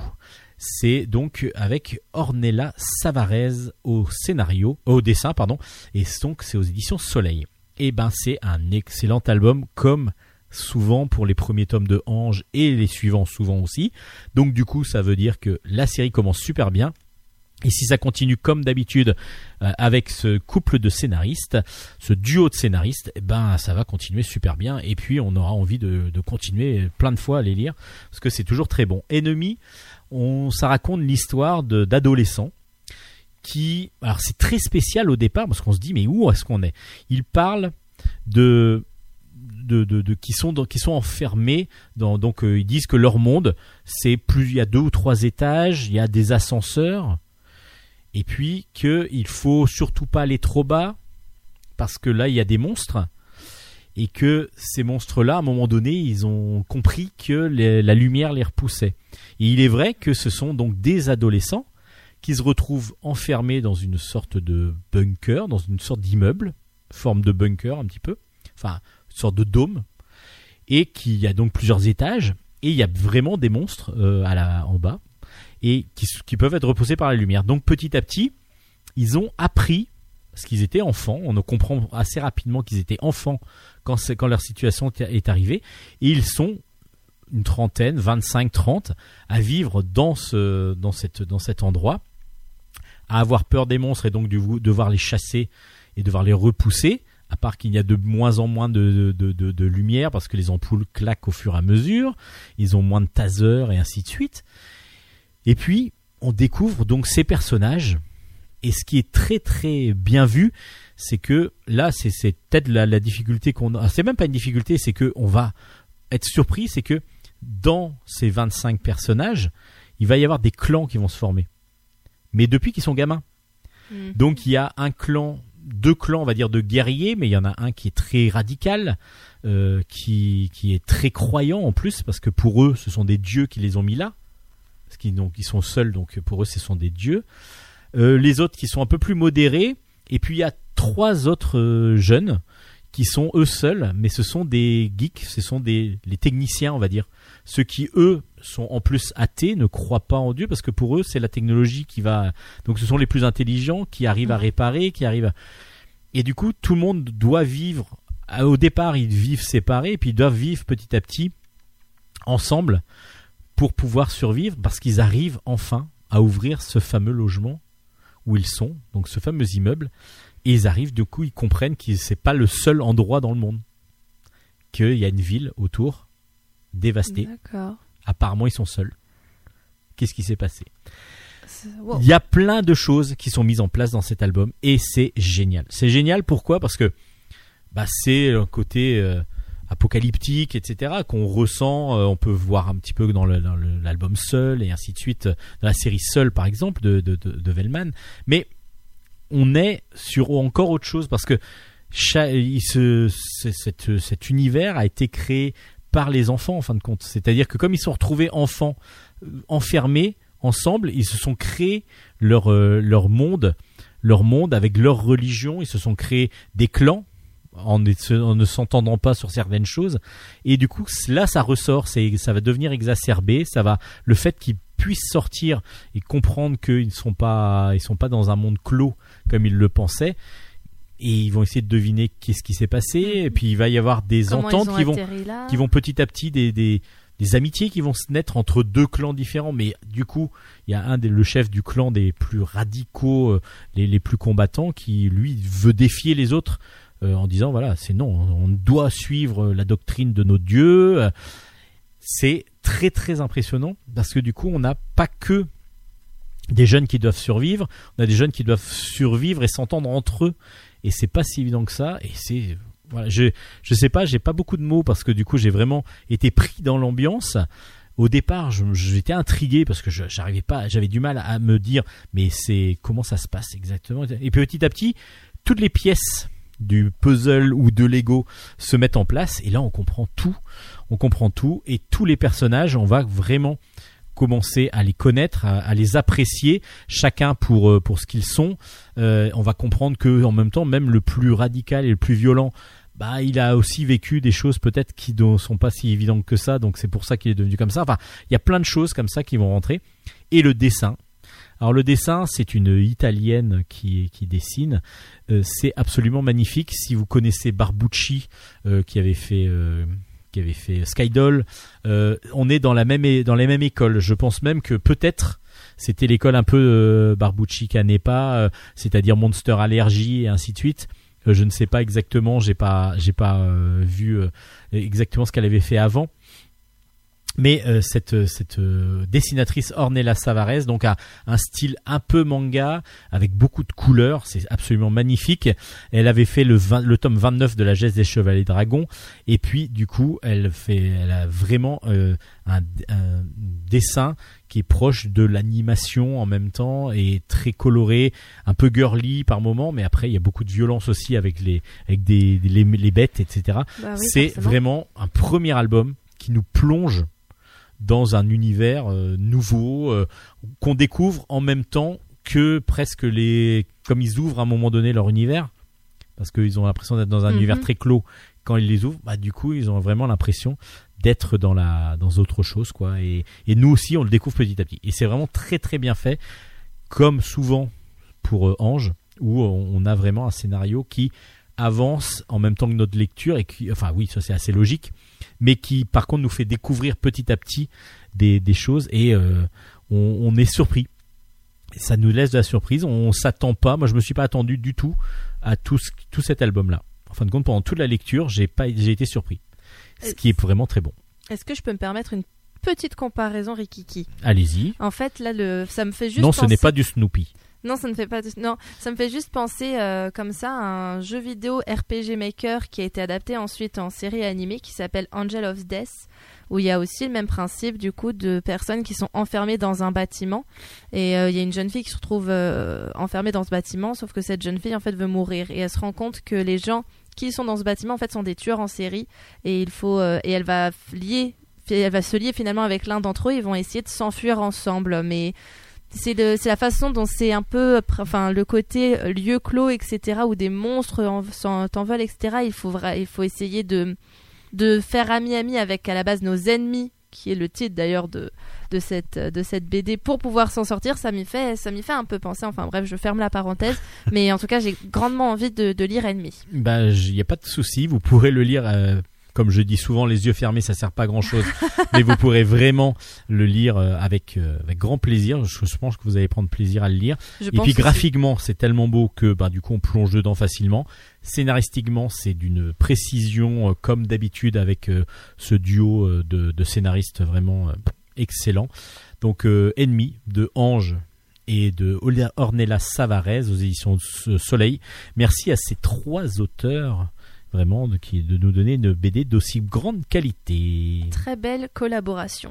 c'est donc avec Ornella Savarez au scénario au dessin pardon et donc c'est aux éditions Soleil et ben c'est un excellent album comme souvent pour les premiers tomes de Ange et les suivants souvent aussi. Donc du coup, ça veut dire que la série commence super bien. Et si ça continue comme d'habitude euh, avec ce couple de scénaristes, ce duo de scénaristes, eh ben ça va continuer super bien. Et puis on aura envie de, continuer plein de fois à les lire parce que c'est toujours très bon. Ennemi, on, ça raconte l'histoire d'adolescents qui, alors c'est très spécial au départ parce qu'on se dit mais où est-ce qu'on est? Il parle de de, qui sont qui sont enfermés dans donc euh, ils disent que leur monde c'est plus il y a deux ou trois étages il y a des ascenseurs et puis que il faut surtout pas aller trop bas parce que là il y a des monstres et que ces monstres là à un moment donné ils ont compris que la lumière les repoussait. Et il est vrai que ce sont donc des adolescents qui se retrouvent enfermés dans une sorte de bunker dans une sorte d'immeuble forme de bunker un petit peu. Enfin sorte de dôme et qu'il y a donc plusieurs étages et il y a vraiment des monstres euh, en bas et qui, qui peuvent être repoussés par la lumière. Donc petit à petit, ils ont appris parce qu'ils étaient enfants. On comprend assez rapidement qu'ils étaient enfants quand, leur situation est- arrivée et ils sont une trentaine, 25, 30 à vivre dans ce dans cette dans cet endroit, à avoir peur des monstres et donc devoir les chasser et devoir les repousser à part qu'il y a de moins en moins de, de, de- de lumière parce que les ampoules claquent au fur et à mesure, ils ont moins de tasers et ainsi de suite. Et puis, on découvre donc ces personnages, et ce qui est très très bien vu, c'est que là, c'est c'est peut-être la, la difficulté qu'on a. C'est même pas une difficulté, c'est que on va être surpris, c'est que dans ces 25 personnages, il va y avoir des clans qui vont se former. Mais depuis qu'ils sont gamins. Mhm. Donc il y a un clan, deux clans, on va dire, de guerriers, mais il y en a un qui est très radical, euh, qui, qui est très croyant en plus, parce que pour eux, ce sont des dieux qui les ont mis là. Parce qu'ils donc, ils sont seuls, donc pour eux, ce sont des dieux. Euh, les autres qui sont un peu plus modérés. Et puis il y a trois autres euh, jeunes qui sont eux seuls, mais ce sont des geeks, ce sont des les techniciens, on va dire. Ceux qui, eux, sont en plus athées, ne croient pas en Dieu, parce que pour eux, c'est la technologie qui va... Donc ce sont les plus intelligents, qui arrivent à réparer, qui arrivent à... Et du coup, tout le monde doit vivre... Au départ, ils vivent séparés, et puis ils doivent vivre petit à petit ensemble pour pouvoir survivre, parce qu'ils arrivent enfin à ouvrir ce fameux logement où ils sont, donc ce fameux immeuble, et ils arrivent, du coup, ils comprennent que c'est pas le seul endroit dans le monde, qu'il y a une ville autour dévastée. D'accord. Apparemment, ils sont seuls. Qu'est-ce qui s'est passé? Wow. Il y a plein de choses qui sont mises en place dans cet album et c'est génial. C'est génial pourquoi? Parce que bah, c'est un côté euh, apocalyptique, etc. qu'on ressent. euh, on peut voir un petit peu dans le- dans le- l'album Seul et ainsi de suite, dans la série Seul par exemple de, de, de, de Vellman. Mais on est sur encore autre chose parce que il se, cet univers a été créé par les enfants en fin de compte. C'est-à-dire que comme ils sont retrouvés enfants euh, enfermés ensemble, ils se sont créés leur, euh, leur monde, leur monde avec leur religion, ils se sont créés des clans en, ne- en ne s'entendant pas sur certaines choses. Et du coup là ça ressort, c'est ça va devenir exacerbé, ça va le fait qu'ils puissent sortir et comprendre qu'ils ne sont pas ils sont pas dans un monde clos comme ils le pensaient et ils vont essayer de deviner qu'est-ce qui s'est passé et puis il va y avoir des Comment ententes qui vont qui vont petit à petit des, des, des amitiés qui vont se naître entre deux clans différents. Mais du coup, il y a un des, le chef du clan des plus radicaux, euh, les, les plus combattants, qui lui veut défier les autres euh, en disant voilà, c'est non, on doit suivre la doctrine de nos dieux. C'est très très impressionnant parce que du coup, on n'a pas que des jeunes qui doivent survivre, on a des jeunes qui doivent survivre et s'entendre entre eux. Et c'est pas si évident que ça. Et c'est voilà, je je sais pas, j'ai pas beaucoup de mots parce que du coup j'ai vraiment été pris dans l'ambiance. Au départ, j'étais intrigué parce que j'arrivais pas, j'avais du mal à me dire mais c'est comment ça se passe exactement? Et puis petit à petit, toutes les pièces du puzzle ou de Lego se mettent en place et là on comprend tout, on comprend tout et tous les personnages, on va vraiment commencer à les connaître, à, les apprécier, chacun pour euh, pour ce qu'ils sont. Euh, on va comprendre que en même temps, même le plus radical et le plus violent, bah il a aussi vécu des choses peut-être qui ne sont pas si évidentes que ça, donc c'est pour ça qu'il est devenu comme ça. Enfin, il y a plein de choses comme ça qui vont rentrer. Et le dessin. Alors le dessin, c'est une italienne qui, qui dessine. Euh, c'est absolument magnifique. Si vous connaissez Barbucci, qui avait fait qui avait fait Skydoll, euh, on est dans la même dans les mêmes écoles. Je pense même que peut-être c'était l'école un peu euh, Barbucci Canepa, euh, c'est-à-dire Monster Allergy et ainsi de suite. Euh, je ne sais pas exactement, j'ai pas j'ai pas vu exactement ce qu'elle avait fait avant. Mais euh, cette, cette euh, dessinatrice Ornella Savares donc a un style un peu manga avec beaucoup de couleurs, c'est absolument magnifique. Elle avait fait le, 20 le tome 29 de la geste des Chevaliers Dragons et puis du coup elle fait elle a vraiment euh, un, un dessin qui est proche de l'animation en même temps et très coloré, un peu girly par moment, mais après il y a beaucoup de violence aussi avec les avec des, les, les bêtes etc. Bah oui, c'est vraiment un premier album qui nous plonge dans un univers euh, nouveau euh, qu'on découvre en même temps que presque les comme ils ouvrent à un moment donné leur univers. Parce qu'ils ont l'impression d'être dans un Mhm. univers très clos. Quand ils les ouvrent bah du coup ils ont vraiment l'impression d'être dans la dans autre chose quoi. Et, et nous aussi on le découvre petit à petit. Et c'est vraiment très très bien fait. Comme souvent pour euh, Ange où on, on a vraiment un scénario qui avance en même temps que notre lecture et qui enfin oui ça c'est assez logique mais qui par contre nous fait découvrir petit à petit des, des choses et euh, on, on est surpris. Ça nous laisse de la surprise, on s'attend pas, moi je me suis pas attendu du tout à tout, ce- tout cet album-là. En fin de compte, pendant toute la lecture, j'ai pas, j'ai été surpris. Ce qui est vraiment très bon. Est-ce que je peux me permettre une petite comparaison Rikiki? Allez-y. En fait, là, le, ça me fait juste. Non, ce n'est pas du Snoopy. Non, ça ne fait pas. Non, ça me fait juste penser euh, comme ça à un jeu vidéo RPG Maker qui a été adapté ensuite en série animée qui s'appelle Angel of Death, où il y a aussi le même principe du coup de personnes qui sont enfermées dans un bâtiment. Et euh, il y a une jeune fille qui se retrouve euh, enfermée dans ce bâtiment, sauf que cette jeune fille en fait veut mourir. Et elle se rend compte que les gens qui sont dans ce bâtiment en fait sont des tueurs en série. Et il faut et elle va lier elle va se lier finalement avec l'un d'entre eux. Ils vont essayer de s'enfuir ensemble. Mais c'est la façon dont c'est un peu enfin le côté euh, lieu clos etc où des monstres en- s'en- t'envolent etc il faut il faut essayer de de faire ami ami avec à la base nos ennemis qui est le titre d'ailleurs de de cette de cette BD pour pouvoir s'en sortir. Ça m'y fait ça fait un peu penser. Enfin bref je ferme la parenthèse. Mais en tout cas j'ai grandement envie de, de lire Ennemi Bah, il n'y a pas de souci, vous pourrez le lire euh, Comme je dis souvent, les yeux fermés, ça sert pas à grand chose, mais vous pourrez vraiment le lire euh, avec euh, avec grand plaisir. Je, je pense que vous allez prendre plaisir à le lire. Je Et puis graphiquement, c'est tellement beau que bah, du coup on plonge dedans facilement. Scénaristiquement, c'est d'une précision euh, comme d'habitude avec ce duo de, de scénaristes vraiment excellent. Donc euh, Ennemi de Ange et de Ornella Savarez aux éditions Soleil. Merci à ces trois auteurs vraiment de, de nous donner une BD d'aussi grande qualité. Très belle collaboration.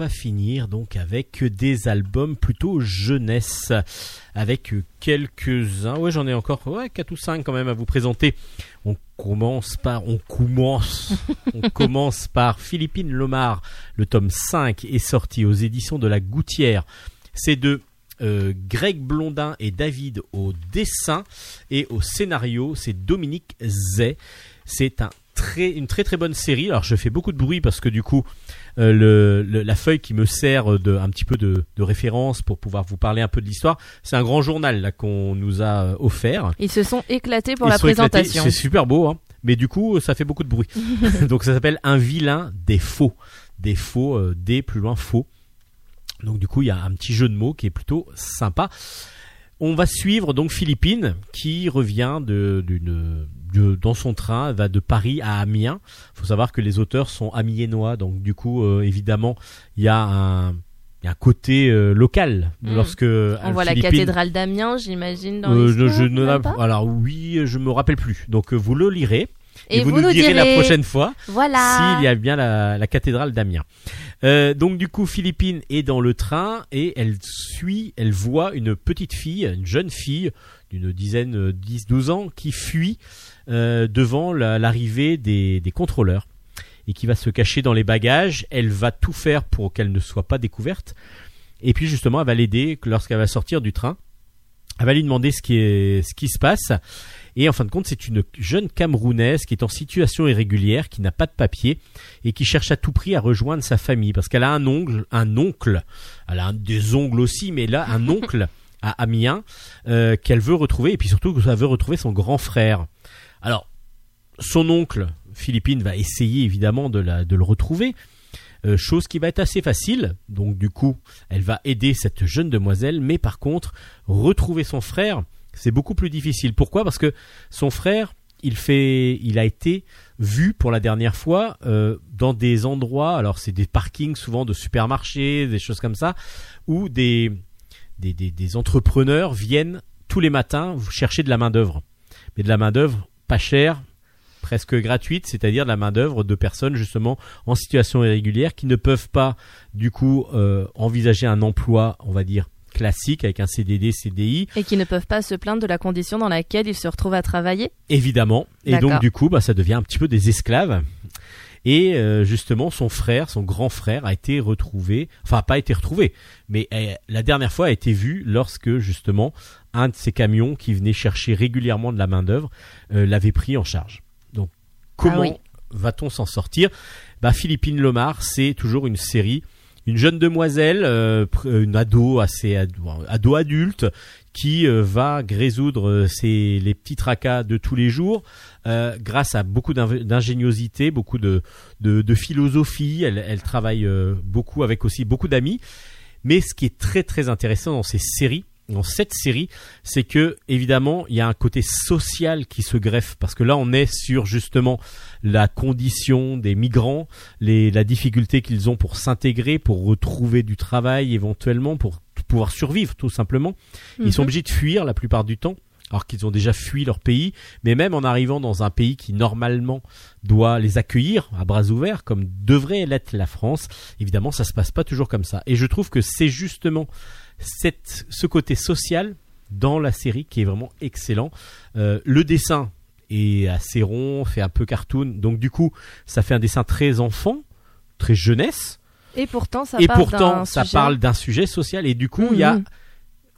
Va finir donc avec des albums plutôt jeunesse, avec quelques-uns. Ouais, j'en ai encore ouais, 4 ou 5 quand même à vous présenter. On commence par, on commence, on commence par Philippine Lomar. Le tome 5 est sorti aux éditions de la Gouttière. C'est de euh, Greg Blondin et David au dessin et au scénario, c'est Dominique Zay. C'est un très, une très très bonne série. Alors je fais beaucoup de bruit parce que du coup euh, le, le- la feuille qui me sert de un petit peu de, de référence pour pouvoir vous parler un peu de l'histoire, c'est un grand journal là qu'on nous a euh, offert. Ils se sont éclatés pour Ils la présentation. C'est super beau, hein. mais du coup ça fait beaucoup de bruit. Donc ça s'appelle un vilain des faux, des faux, euh, des plus loin faux. Donc du coup il y a un petit jeu de mots qui est plutôt sympa. On va suivre donc Philippine qui revient d'une, de- dans son train, va de Paris à Amiens. faut savoir que les auteurs sont amiénois, donc du coup euh, évidemment il y a un, il y a un côté euh, local Mm. lorsque On voit la cathédrale d'Amiens, j'imagine, dans euh, je ne alors oui, je me rappelle plus. Donc euh, vous le lirez et, Et vous, vous nous nous direz la direz. prochaine fois Voilà. s'il y a bien la, la cathédrale d'Amiens. Euh, donc du coup, Philippine est dans le train et elle suit, elle voit une petite fille, une jeune fille d'une dizaine, euh, 10, 12 ans qui fuit euh, devant la- l'arrivée des, contrôleurs et qui va se cacher dans les bagages. Elle va tout faire pour qu'elle ne soit pas découverte. Et puis justement, elle va l'aider lorsqu'elle va sortir du train. Elle va lui demander ce qui, se passe. Et en fin de compte, c'est une jeune Camerounaise qui est en situation irrégulière, qui n'a pas de papier et qui cherche à tout prix à rejoindre sa famille parce qu'elle a un ongle, un oncle, elle a des ongles aussi, mais là un oncle à Amiens euh, qu'elle veut retrouver et puis surtout qu'elle veut retrouver son grand frère. Alors, son oncle Philippine va essayer évidemment de, le retrouver. euh, chose qui va être assez facile, donc du coup, elle va aider cette jeune demoiselle, mais par contre, retrouver son frère, c'est beaucoup plus difficile. Pourquoi? Parce que son frère, il fait, il a été vu pour la dernière fois euh, dans des endroits, alors c'est des parkings souvent de supermarchés, des choses comme ça, où des des, des, des entrepreneurs viennent tous les matins chercher de la main d'œuvre, mais de la main d'œuvre pas chère, presque gratuite, c'est-à-dire de la main d'œuvre de personnes justement en situation irrégulière qui ne peuvent pas du coup euh, envisager un emploi, on va dire classique avec un CDD, CDI, Et qui ne peuvent pas se plaindre de la condition dans laquelle ils se retrouvent à travailler? évidemment. Et donc du coup, bah, ça devient un petit peu des esclaves. Et euh, justement, son frère, son grand frère, a été retrouvé, enfin pas été retrouvé, mais euh, la dernière fois a été vu lorsque justement un de ces camions qui venait chercher régulièrement de la main d'œuvre euh, l'avait pris en charge. Donc comment Ah oui. va-t-on s'en sortir? Bah Philippine Lomar, c'est toujours une série, une jeune demoiselle, euh, une ado assez ado, ado adulte qui euh, va résoudre euh, ses, les petits tracas de tous les jours euh, grâce à beaucoup d'ingéniosité, beaucoup de, de, de philosophie. Elle, elle travaille euh, beaucoup avec aussi beaucoup d'amis. Mais ce qui est très très intéressant dans ces séries, dans cette série, c'est que évidemment il y a un côté social qui se greffe parce que là on est sur justement la condition des migrants, les, la difficulté qu'ils ont pour s'intégrer, pour retrouver du travail éventuellement, pour pouvoir survivre tout simplement. Ils sont Mhm. obligés de fuir la plupart du temps. Alors qu'ils ont déjà fui leur pays, mais même en arrivant dans un pays qui normalement doit les accueillir à bras ouverts, comme devrait l'être la France, évidemment ça se passe pas toujours comme ça. Et je trouve que c'est justement cette, ce côté social dans la série qui est vraiment excellent. Euh, le dessin est assez rond, fait un peu cartoon, donc du coup ça fait un dessin très enfant, très jeunesse, Et pourtant, ça et parle pourtant d'un ça sujet- parle d'un sujet social et du coup il y a Mhm.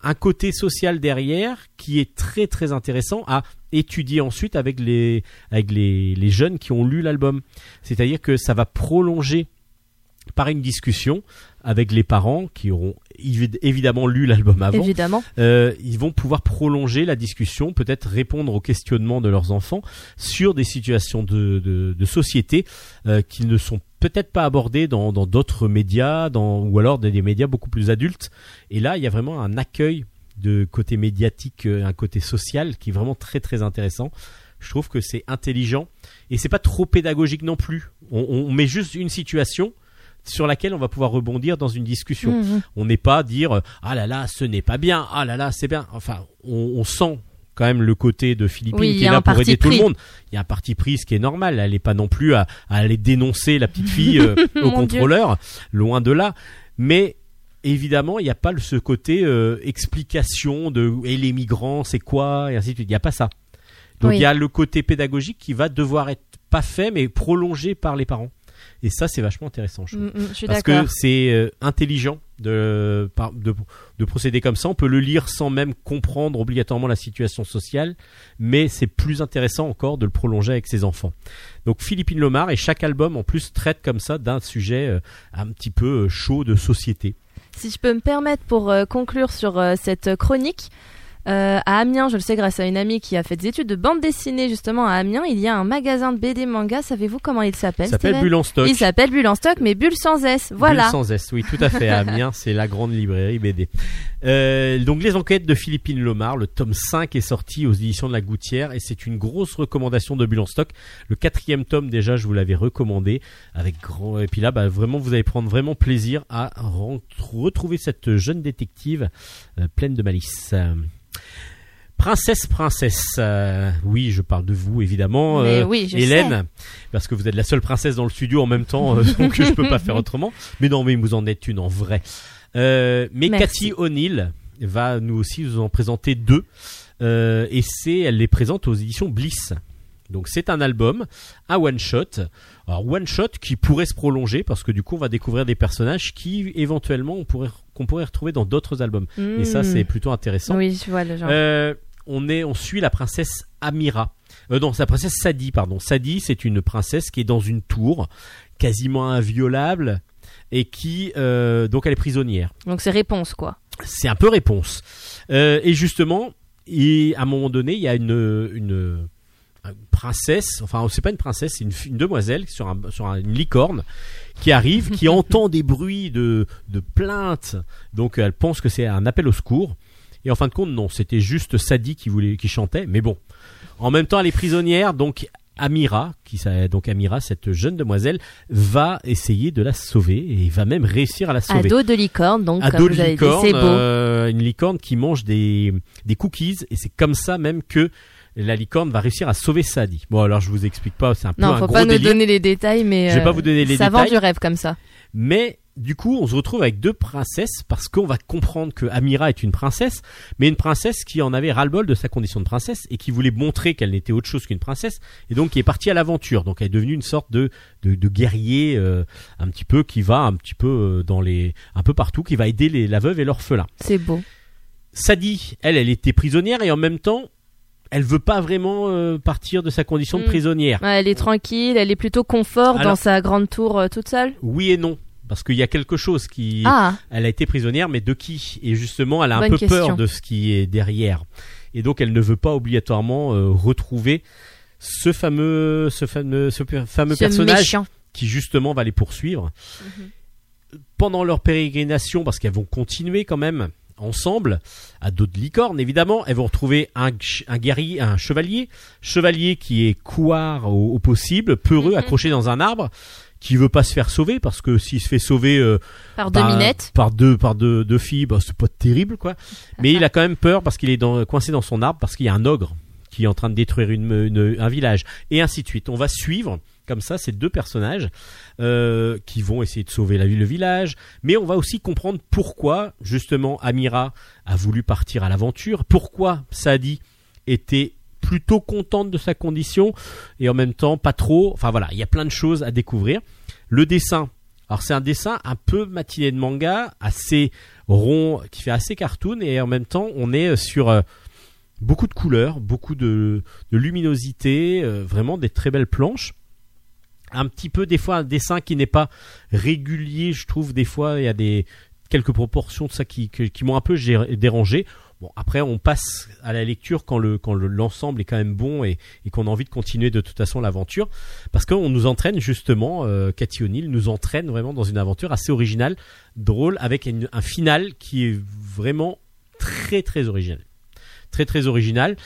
un côté social derrière qui est très très intéressant à étudier ensuite avec les avec les, les jeunes qui ont lu l'album. C'est-à-dire que ça va prolonger par une discussion avec les parents qui auront évi- évidemment lu l'album avant. Évidemment. Euh, ils vont pouvoir prolonger la discussion, peut-être répondre aux questionnements de leurs enfants sur des situations de, de, de société euh, qui ne sont peut-être pas abordées dans dans d'autres médias, dans, ou alors des, des médias beaucoup plus adultes. Et là, il y a vraiment un accueil de côté médiatique, euh, un côté social qui est vraiment très très intéressant. Je trouve que c'est intelligent et c'est pas trop pédagogique non plus. On, on met juste une situation sur laquelle on va pouvoir rebondir dans une discussion. Mhm. On n'est pas à dire ah là là ce n'est pas bien, ah là là c'est bien. Enfin, on, on sent quand même le côté de Philippine Oui, qui est là pour aider tout le monde. Il y a un parti pris, ce qui est normal. Elle n'est pas non plus à, à aller dénoncer la petite fille euh, au contrôleur, loin de là. Mais évidemment, il n'y a pas ce côté euh, explication de et les migrants, c'est quoi? Et ainsi de suite. Il n'y a pas ça. Donc Oui. il y a le côté pédagogique qui va devoir être pas fait mais prolongé par les parents. Et ça, c'est vachement intéressant. Je. Mm, mm, je suis Parce que c'est euh, intelligent de, par- de, de procéder comme ça. On peut le lire sans même comprendre obligatoirement la situation sociale, mais c'est plus intéressant encore de le prolonger avec ses enfants. Donc Philippine Lomar et chaque album en plus traite comme ça d'un sujet euh, un petit peu euh, chaud de société. Si je peux me permettre pour conclure sur cette chronique, euh, à Amiens, je le sais grâce à une amie qui a fait des études de bande dessinée justement à Amiens, il y a un magasin de BD manga. Savez-vous comment il s'appelle Ça s'appelle Bulle en stock. Il s'appelle Bulle en stock, mais Bulle sans S. Voilà. Bulle sans S, oui, tout à fait. À Amiens, c'est la grande librairie BD. Euh, donc, les enquêtes de Philippine Lomar, le tome 5 est sorti aux éditions de la Gouttière et c'est une grosse recommandation de Bulle en stock. Le quatrième tome, déjà, je vous l'avais recommandé avec grand. Et puis là, bah, vraiment, vous allez prendre vraiment plaisir à retrouver cette jeune détective euh, pleine de malice. Princesse, princesse. euh, oui, je parle de vous évidemment, euh, oui, Hélène, parce que vous êtes la seule princesse dans le studio en même temps, euh, donc je peux pas faire autrement. Mais non, mais vous en êtes une en vrai. Mais Merci. Cathy O'Neill va nous aussi vous en présenter deux, et c'est, elle les présente aux éditions Bliss. Donc c'est un album, un one shot. Alors one shot qui pourrait se prolonger parce que du coup on va découvrir des personnages qui éventuellement on pourrait qu'on pourrait retrouver dans d'autres albums. Et ça Mm. c'est plutôt intéressant. Oui, je vois le genre. Euh, on est, on suit la princesse Amira. Euh, non, c'est la princesse Sadi, pardon. Sadi, c'est une princesse qui est dans une tour, quasiment inviolable, et qui, euh, donc, elle est prisonnière. Donc c'est réponse quoi. C'est un peu réponse. Euh, et justement, et à un moment donné, il y a une, une, une princesse, enfin, c'est pas une princesse, c'est une, demoiselle sur, un, sur un- une licorne qui arrive, qui entend des bruits de, de plaintes. Donc, elle pense que c'est un appel au secours. Et en fin de compte, non, c'était juste Sadie qui voulait, qui chantait. Mais bon, en même temps, elle est prisonnière, donc Amira, qui donc Amira, cette jeune demoiselle, va essayer de la sauver et va même réussir à la sauver. Ado de licorne, donc Ado comme de vous avez dit, licorne, beau. euh, une licorne qui mange des, des cookies et c'est comme ça même que la licorne va réussir à sauver Sadie. Bon alors je vous explique pas, c'est un peu non, un faut gros pas nous délire. donner les détails, mais Je vais euh, pas vous donner les ça vend détails. du rêve comme ça. Mais du coup, on se retrouve avec deux princesses parce qu'on va comprendre que Amira est une princesse, mais une princesse qui en avait ras-le-bol de sa condition de princesse et qui voulait montrer qu'elle n'était autre chose qu'une princesse et donc qui est partie à l'aventure. Donc elle est devenue une sorte de de, de guerrier euh, un petit peu qui va un petit peu euh, dans les un peu partout, qui va aider les, la veuve et l'orphelin. C'est beau. Sadie, elle, elle était prisonnière et en même temps, elle veut pas vraiment euh, partir de sa condition de Mm. prisonnière. Ouais, elle est tranquille, elle est plutôt confort Alors- dans sa grande tour euh, toute seule. Oui et non, parce qu'il y a quelque chose qui Ah, Elle a été prisonnière, mais de qui? Et justement, elle a un peu question. peur de ce qui est derrière. Et donc, elle ne veut pas obligatoirement euh, retrouver ce fameux, ce fameux, ce fameux ce personnage méchant. qui justement va les poursuivre pendant leur pérégrination, parce qu'elles vont continuer quand même ensemble à dos de licorne évidemment. Elles vont retrouver un, guerrier, un chevalier, chevalier qui est couard au, au possible, peureux, Mhm. accroché dans un arbre, qui veut pas se faire sauver parce que s'il se fait sauver euh, Par deux minettes. par deux par deux, deux filles, bah, c'est pas terrible quoi. Mais il a quand même peur parce qu'il est dans, coincé dans son arbre parce qu'il y a un ogre qui est en train de détruire une, une- un village et ainsi de suite. On va suivre comme ça ces deux personnages euh, qui vont essayer de sauver la ville, le village, mais on va aussi comprendre pourquoi justement Amira a voulu partir à l'aventure, pourquoi Sadi était plutôt contente de sa condition et en même temps pas trop. Enfin voilà, il y a plein de choses à découvrir. Le dessin. Alors c'est un dessin un peu matiné de manga, assez rond, qui fait assez cartoon et en même temps on est sur euh, beaucoup de couleurs, beaucoup de, luminosité, euh, vraiment des très belles planches. Un petit peu des fois un dessin qui n'est pas régulier, je trouve des fois il y a des quelques proportions de ça qui, que- qui m'ont un peu gé- dérangé. Bon après on passe à la lecture quand le quand le- l'ensemble est quand même bon et, et qu'on a envie de continuer de toute façon l'aventure parce qu'on nous entraîne justement euh, Cathy O'Neill nous entraîne vraiment dans une aventure assez originale, drôle avec un final qui est vraiment très très original. Très très original.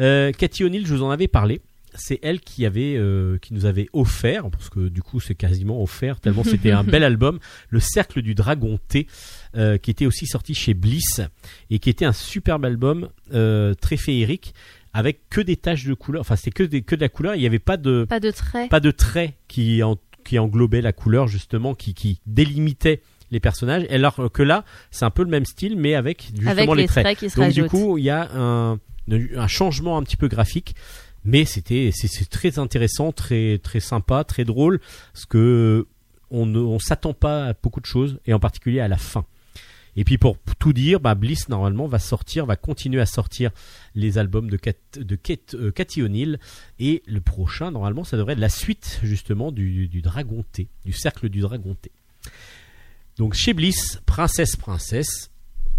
Euh, Cathy O'Neill, je vous en avais parlé. C'est elle qui avait, euh, qui nous avait offert, parce que du coup c'est quasiment offert tellement c'était un bel album, le Cercle du Dragon T, euh, qui était aussi sorti chez Bliss et qui était un superbe album euh, très féerique avec que des taches de couleur. Enfin c'était que des, que de la couleur. Il n'y avait pas de Pas de traits. pas de traits qui, en- qui englobaient la couleur justement, qui, qui délimitaient les personnages. Alors que là, c'est un peu le même style, mais avec justement Avec les, les traits. traits qui se Donc du coup, il y a un, un changement un petit peu graphique. Mais c'était c'est très intéressant, très très sympa, très drôle, parce que on ne s'attend pas à beaucoup de choses, et en particulier à la fin. Et puis pour tout dire, bah Bliss normalement va sortir, va continuer à sortir les albums de, Kate, euh, Cathy O'Neill et le prochain normalement ça devrait être la suite justement du, du Dragon T, du cercle du Dragon T. Donc chez Bliss, Princesse Princesse,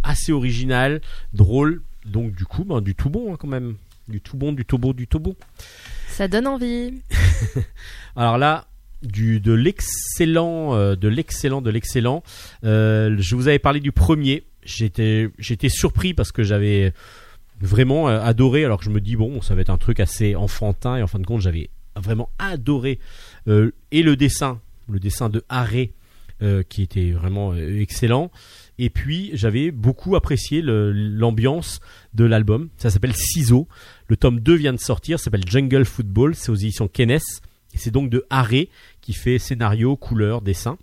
assez original, drôle, donc du coup ben, du tout bon hein, quand même, du tout bon, du tout beau, du tout beau. Ça donne envie. Alors là, du de l'excellent, euh, de l'excellent, de l'excellent. Euh, je vous avais parlé du premier. J'étais, j'étais surpris parce que j'avais vraiment euh, adoré. Alors que je me dis bon, ça va être un truc assez enfantin et en fin de compte, j'avais vraiment adoré euh, et le dessin, le dessin de Haré, euh, qui était vraiment euh, excellent. Et puis j'avais beaucoup apprécié l'ambiance de l'album. Ça s'appelle Ciseaux. Le tome 2 vient de sortir, s'appelle Jungle Football, c'est aux éditions Kenes. Et c'est donc de Haré qui fait scénario, couleur, dessin.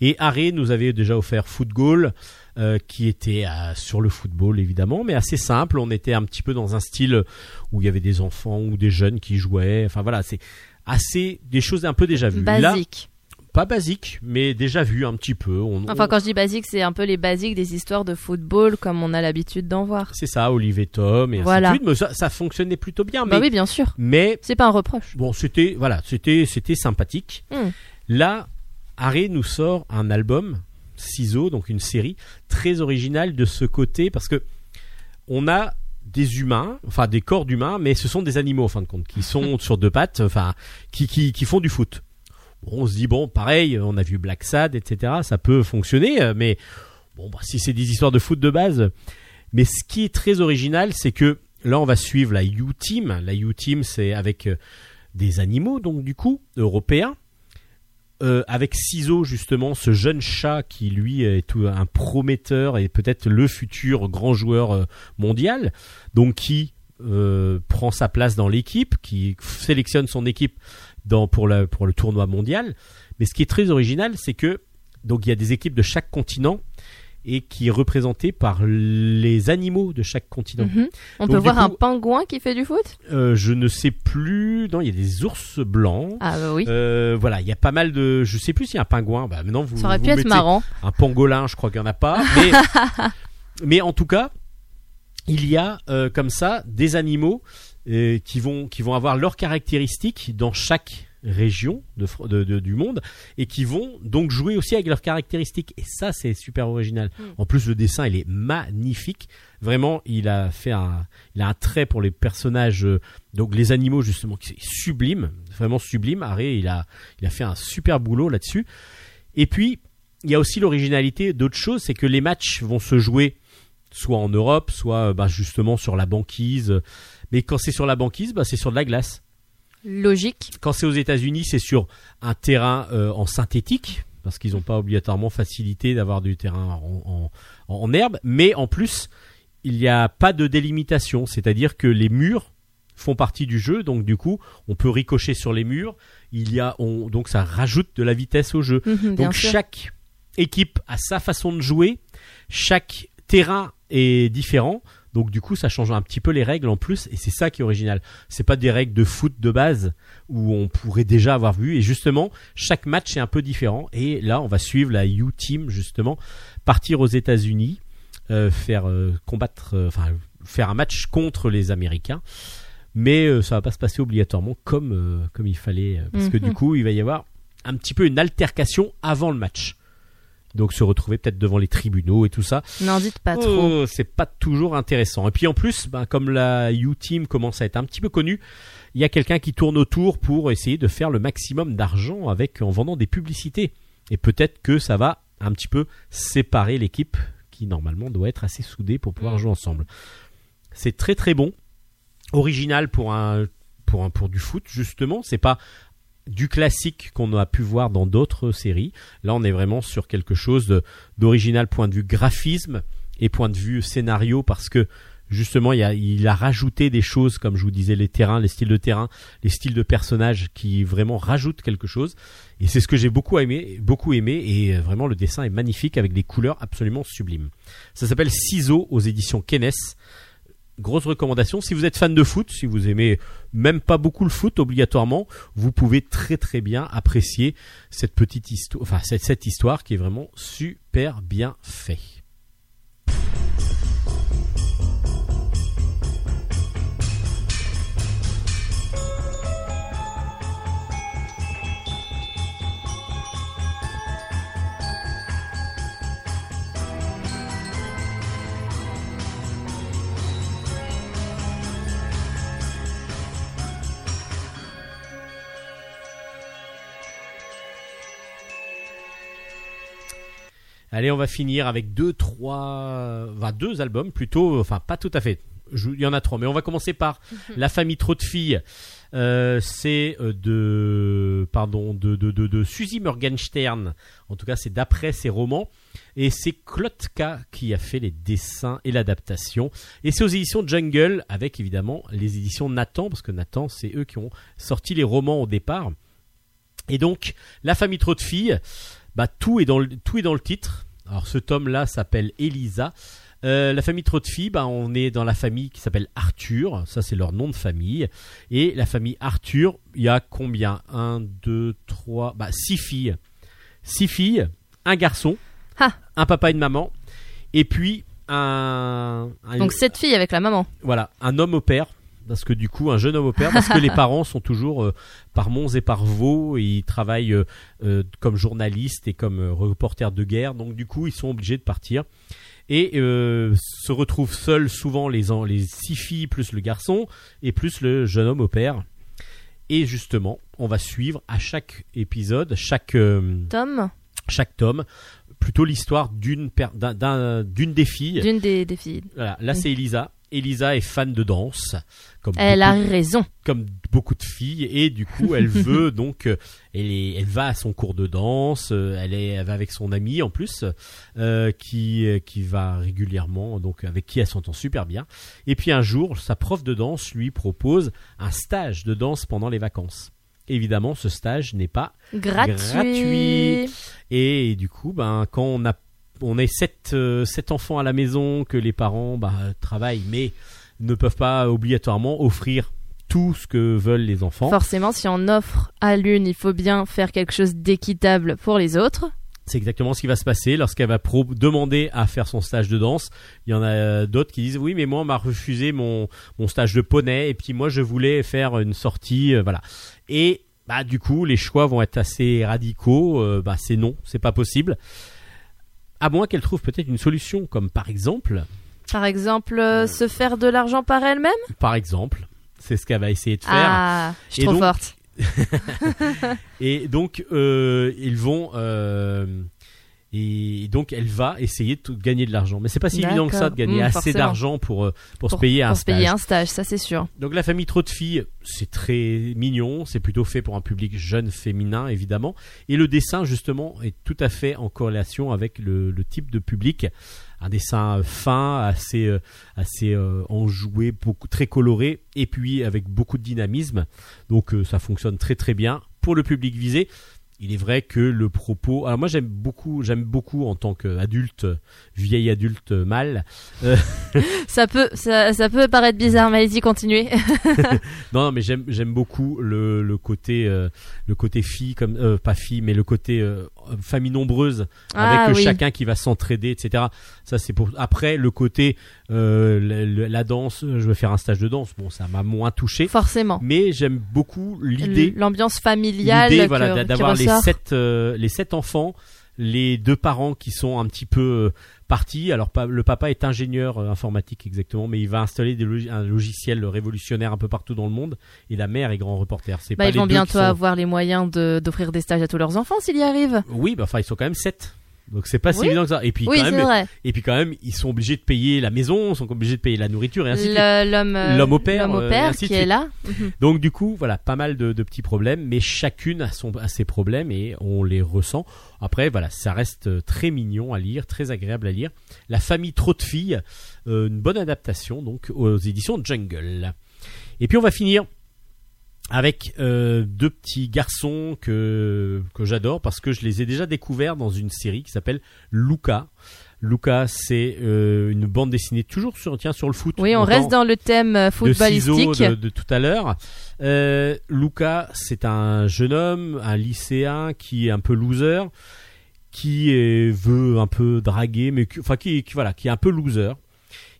Et Haré nous avait déjà offert Football, euh, qui était euh, sur le football évidemment, mais assez simple. On était un petit peu dans un style où il y avait des enfants ou des jeunes qui jouaient. Enfin voilà, c'est assez des choses un peu déjà vues. Basique. Pas basique, mais déjà vu un petit peu. On- Enfin, on- quand je dis basique, c'est un peu les basiques des histoires de football comme on a l'habitude d'en voir. C'est ça, Olivier Tom et ainsi Voilà. de suite. Mais ça, ça fonctionnait plutôt bien. Bah mais, oui, bien sûr. mais C'est pas un reproche. bon, c'était voilà, c'était c'était sympathique. Hmm. Là, Harry nous sort un album, Ciseaux, donc une série très originale de ce côté parce que on a des humains, enfin des corps d'humains, mais ce sont des animaux en fin de compte qui sont sur deux pattes, enfin qui, qui, qui font du foot. On se dit bon, pareil, on a vu Black Sad, etc. Ça peut fonctionner, euh, mais bon, bah, si c'est des histoires de foot de base. Mais ce qui est très original, c'est que là, on va suivre la U-Team. La U-Team, c'est avec euh, des animaux, donc du coup, européens. Euh, avec Ciseaux, justement, ce jeune chat qui, lui, est un prometteur et peut-être le futur grand joueur mondial. Donc, qui prend sa place dans l'équipe, qui sélectionne son équipe dans, pour, la, pour le tournoi mondial. Mais ce qui est très original, c'est que donc il y a des équipes de chaque continent et qui est représenté par les animaux de chaque continent. Mhm. On Donc, peut voir un pingouin qui fait du foot? Euh, je ne sais plus. Non, il y a des ours blancs. Ah bah oui. Euh, voilà, il y a pas mal de. Je sais plus s'il y a un pingouin. Bah maintenant vous. Ça aurait vous pu être marrant. Un pangolin, je crois qu'il y en a pas. Mais, mais en tout cas, il y a euh, comme ça des animaux euh, qui vont qui vont avoir leurs caractéristiques dans chaque région de, de- de- du monde et qui vont donc jouer aussi avec leurs caractéristiques et ça c'est super original Mm. en plus le dessin il est magnifique vraiment il a fait un il a un trait pour les personnages euh, donc les animaux justement qui est sublime vraiment sublime Harry il a il a fait un super boulot là-dessus et puis il y a aussi l'originalité d'autres choses c'est que les matchs vont se jouer soit en Europe, soit bah, justement sur la banquise. Mais quand c'est sur la banquise, bah, c'est sur de la glace. Logique. Quand c'est aux États-Unis, c'est sur un terrain euh, en synthétique, parce qu'ils n'ont pas obligatoirement facilité d'avoir du terrain en, en- en herbe. Mais en plus, il n'y a pas de délimitation, c'est-à-dire que les murs font partie du jeu, donc du coup, on peut ricocher sur les murs. Il y a, on, donc ça rajoute de la vitesse au jeu. Mhm, Donc sûr. chaque équipe a sa façon de jouer, chaque terrain est différent. Donc du coup, ça change un petit peu les règles en plus, et c'est ça qui est original. C'est pas des règles de foot de base où on pourrait déjà avoir vu. Et justement, chaque match est un peu différent. Et là, on va suivre la U Team justement partir aux États-Unis, euh, faire euh, combattre, euh, enfin faire un match contre les Américains. Mais ça va pas se passer obligatoirement comme comme il fallait, parce que Mhm. du coup, il va y avoir un petit peu une altercation avant le match. Donc se retrouver peut-être devant les tribunaux et tout ça. N'en dites pas trop. Oh, c'est pas toujours intéressant. Et puis en plus, ben, comme la U-Team commence à être un petit peu connue, il y a quelqu'un qui tourne autour pour essayer de faire le maximum d'argent avec en vendant des publicités. Et peut-être que ça va un petit peu séparer l'équipe qui normalement doit être assez soudée pour pouvoir jouer ensemble. C'est très très bon, original pour un pour un pour du foot justement. C'est pas du classique qu'on a pu voir dans d'autres séries. Là, on est vraiment sur quelque chose d'original point de vue graphisme et point de vue scénario parce que justement, il a, rajouté des choses, comme je vous disais, les terrains, les styles de terrain, les styles de personnages qui vraiment rajoutent quelque chose. Et c'est ce que j'ai beaucoup aimé, beaucoup aimé. Et vraiment, le dessin est magnifique avec des couleurs absolument sublimes. Ça s'appelle Ciseaux aux éditions Kenes. Grosse recommandation. Si vous êtes fan de foot, si vous aimez même pas beaucoup le foot obligatoirement, vous pouvez très très bien apprécier cette petite histoire, enfin cette, cette histoire qui est vraiment super bien fait. Allez, on va finir avec deux, trois, enfin deux albums plutôt, enfin pas tout à fait. Je- Il y en a trois, mais on va commencer par La famille trop de filles. Euh, c'est euh, de, pardon, de, de, de, de Suzy Morgenstern. En tout cas, c'est d'après ses romans. Et c'est Klotka qui a fait les dessins et l'adaptation. Et c'est aux éditions Jungle, avec évidemment les éditions Nathan, parce que Nathan, c'est eux qui ont sorti les romans au départ. Et donc, La famille trop de filles, bah, tout, est dans le, tout est dans le titre. Alors, ce tome-là s'appelle Elisa. Euh, la famille filles, bah, on est dans la famille qui s'appelle Arthur. Ça, c'est leur nom de famille. Et la famille Arthur, il y a combien? Un, deux, trois, bah, six filles. Six filles, un garçon, Ah. un papa et une maman, et puis un, un- Donc cette fille avec la maman. voilà, un homme au père. Parce que du coup, un jeune homme au père, parce que les parents sont toujours euh, par monts et par vaux, et ils travaillent euh, euh, comme journalistes et comme reporters de guerre, donc du coup, ils sont obligés de partir. Et se retrouvent seuls souvent les, six filles plus le garçon, et plus le jeune homme au père. Et justement, on va suivre à chaque épisode, chaque, euh, Tom, chaque tome, plutôt l'histoire d'une per- d'un- d'un- d'une des filles. d'une des, des filles. Voilà, là c'est Elisa. Elisa est fan de danse, comme Elle a beaucoup, raison. comme beaucoup de filles, et du coup elle veut donc, euh, elle, est, elle va à son cours de danse, euh, elle, est, elle va avec son ami en plus, euh, qui, qui va régulièrement, donc avec qui elle s'entend super bien. Et puis un jour, sa prof de danse lui propose un stage de danse pendant les vacances. Évidemment, ce stage n'est pas Gratuit. Gratuit. et du coup, ben, quand on a on est sept, euh, sept enfants à la maison, que les parents bah, travaillent, mais ne peuvent pas obligatoirement offrir tout ce que veulent les enfants. Forcément, si on offre à l'une, il faut bien faire quelque chose d'équitable pour les autres. C'est exactement ce qui va se passer lorsqu'elle va pro- demander à faire son stage de danse. Il y en a euh, d'autres qui disent oui, mais moi on m'a refusé mon, mon stage de poney et puis moi je voulais faire une sortie, euh, voilà. Et bah du coup les choix vont être assez radicaux. euh, bah c'est non, c'est pas possible. À moins qu'elle trouve peut-être une solution, comme par exemple, Par exemple, euh, se faire de l'argent par elle-même par exemple, c'est ce qu'elle va essayer de faire. Ah, je suis Et trop donc- forte. Et donc, euh, ils vont, euh, Et donc elle va essayer de gagner de l'argent. Mais c'est pas si évident que ça de gagner Mm, assez d'argent pour, euh, pour, se Pour- payer un pour se payer stage. un stage, ça c'est sûr. Donc la famille trop de filles, c'est très mignon, c'est plutôt fait pour un public jeune féminin évidemment, et le dessin justement est tout à fait en corrélation avec le, le type de public, un dessin fin, assez euh, assez euh, enjoué, beaucoup très coloré, et puis avec beaucoup de dynamisme, donc euh, ça fonctionne très très bien pour le public visé. Il est vrai que le propos, alors moi j'aime beaucoup, j'aime beaucoup en tant qu'adulte, vieil adulte mâle, Ça peut, ça, ça peut paraître bizarre, mais allez-y, continuez. Non, non, mais j'aime j'aime beaucoup le, le côté euh, le côté fille comme euh, pas fille mais le côté euh, famille nombreuse avec Ah euh, oui. chacun qui va s'entraider etc. Ça c'est pour après le côté euh, la danse. Je vais faire un stage de danse. Bon, ça m'a moins touché, Forcément. mais j'aime beaucoup l'idée L'ambiance familiale l'idée voilà d'avoir les sept euh, les sept enfants les deux parents qui sont un petit peu euh, partis alors pa- le papa est ingénieur informatique exactement mais il va installer des log- un logiciel révolutionnaire un peu partout dans le monde et la mère est grand reporter c'est Bah, ils vont bientôt sont- avoir les moyens de- d'offrir des stages à tous leurs enfants s'ils y arrivent. oui bah enfin ils sont quand même sept donc c'est pas si Oui. évident que ça et puis Oui, quand même vrai. et puis quand même ils sont obligés de payer la maison ils sont obligés de payer la nourriture et ainsi de suite Le- L'homme euh, L'homme au père, au euh, père ainsi qui est là. Donc du coup, voilà, pas mal de, de petits problèmes, mais chacune a, son, a ses problèmes et on les ressent. Après, voilà, ça reste euh, très mignon à lire, très agréable à lire. La famille trop de filles, euh, une bonne adaptation donc aux éditions Jungle. Et puis on va finir avec euh, deux petits garçons que que j'adore parce que je les ai déjà découverts dans une série qui s'appelle Luca. Luca, c'est euh, une bande dessinée toujours sur tiens sur le foot. Oui, on reste dans le thème euh, de footballistique. de, de tout à l'heure. Euh, Luca, c'est un jeune homme, un lycéen qui est un peu loser, qui est- veut un peu draguer, mais qui, enfin qui, qui- voilà, qui est un peu loser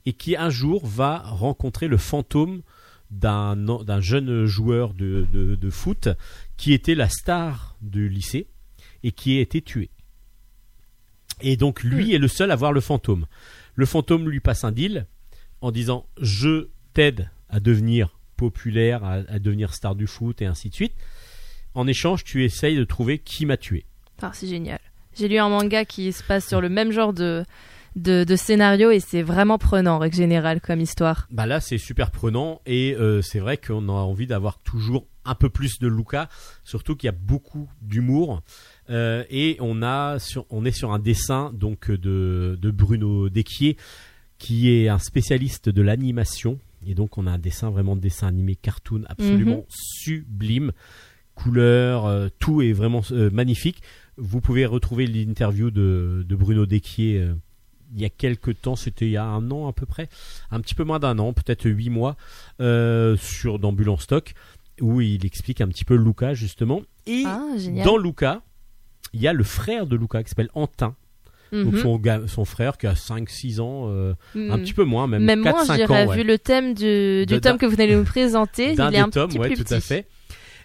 et qui un jour va rencontrer le fantôme d'un d'un jeune joueur de, de, de foot qui était la star du lycée et qui a été tué. Et donc lui est le seul à voir le fantôme. Le fantôme lui passe un deal en disant je t'aide à devenir populaire, à, à devenir star du foot et ainsi de suite. En échange, tu essayes de trouver qui m'a tué. Ah, c'est génial. J'ai lu un manga qui se passe sur le même genre de, de, de scénario et c'est vraiment prenant en règle générale comme histoire. Bah là, c'est super prenant et euh, c'est vrai qu'on a envie d'avoir toujours un peu plus de Luca, surtout qu'il y a beaucoup d'humour Euh, et on a sur, on est sur un dessin donc de, de Bruno Desquier qui est un spécialiste de l'animation et donc on a un dessin vraiment de dessin animé cartoon absolument Mhm. sublime, couleurs, euh, tout est vraiment euh, magnifique. Vous pouvez retrouver l'interview de, de Bruno Desquier il y a quelques temps, c'était il y a un an à peu près, un petit peu moins d'un an, peut-être huit mois, euh, sur en stock, où il explique un petit peu Luca justement. Et Ah, dans Luca, il y a le frère de Luca qui s'appelle Antin, donc Mhm. son, frère qui a 5-6 ans, euh, un Mm. petit peu moins, même, Même moi, 4-5 je dirais, ans. ouais. vu le thème du, tome que vous de nous présenter, D'un il est un tomes, petit ouais, plus tout à fait.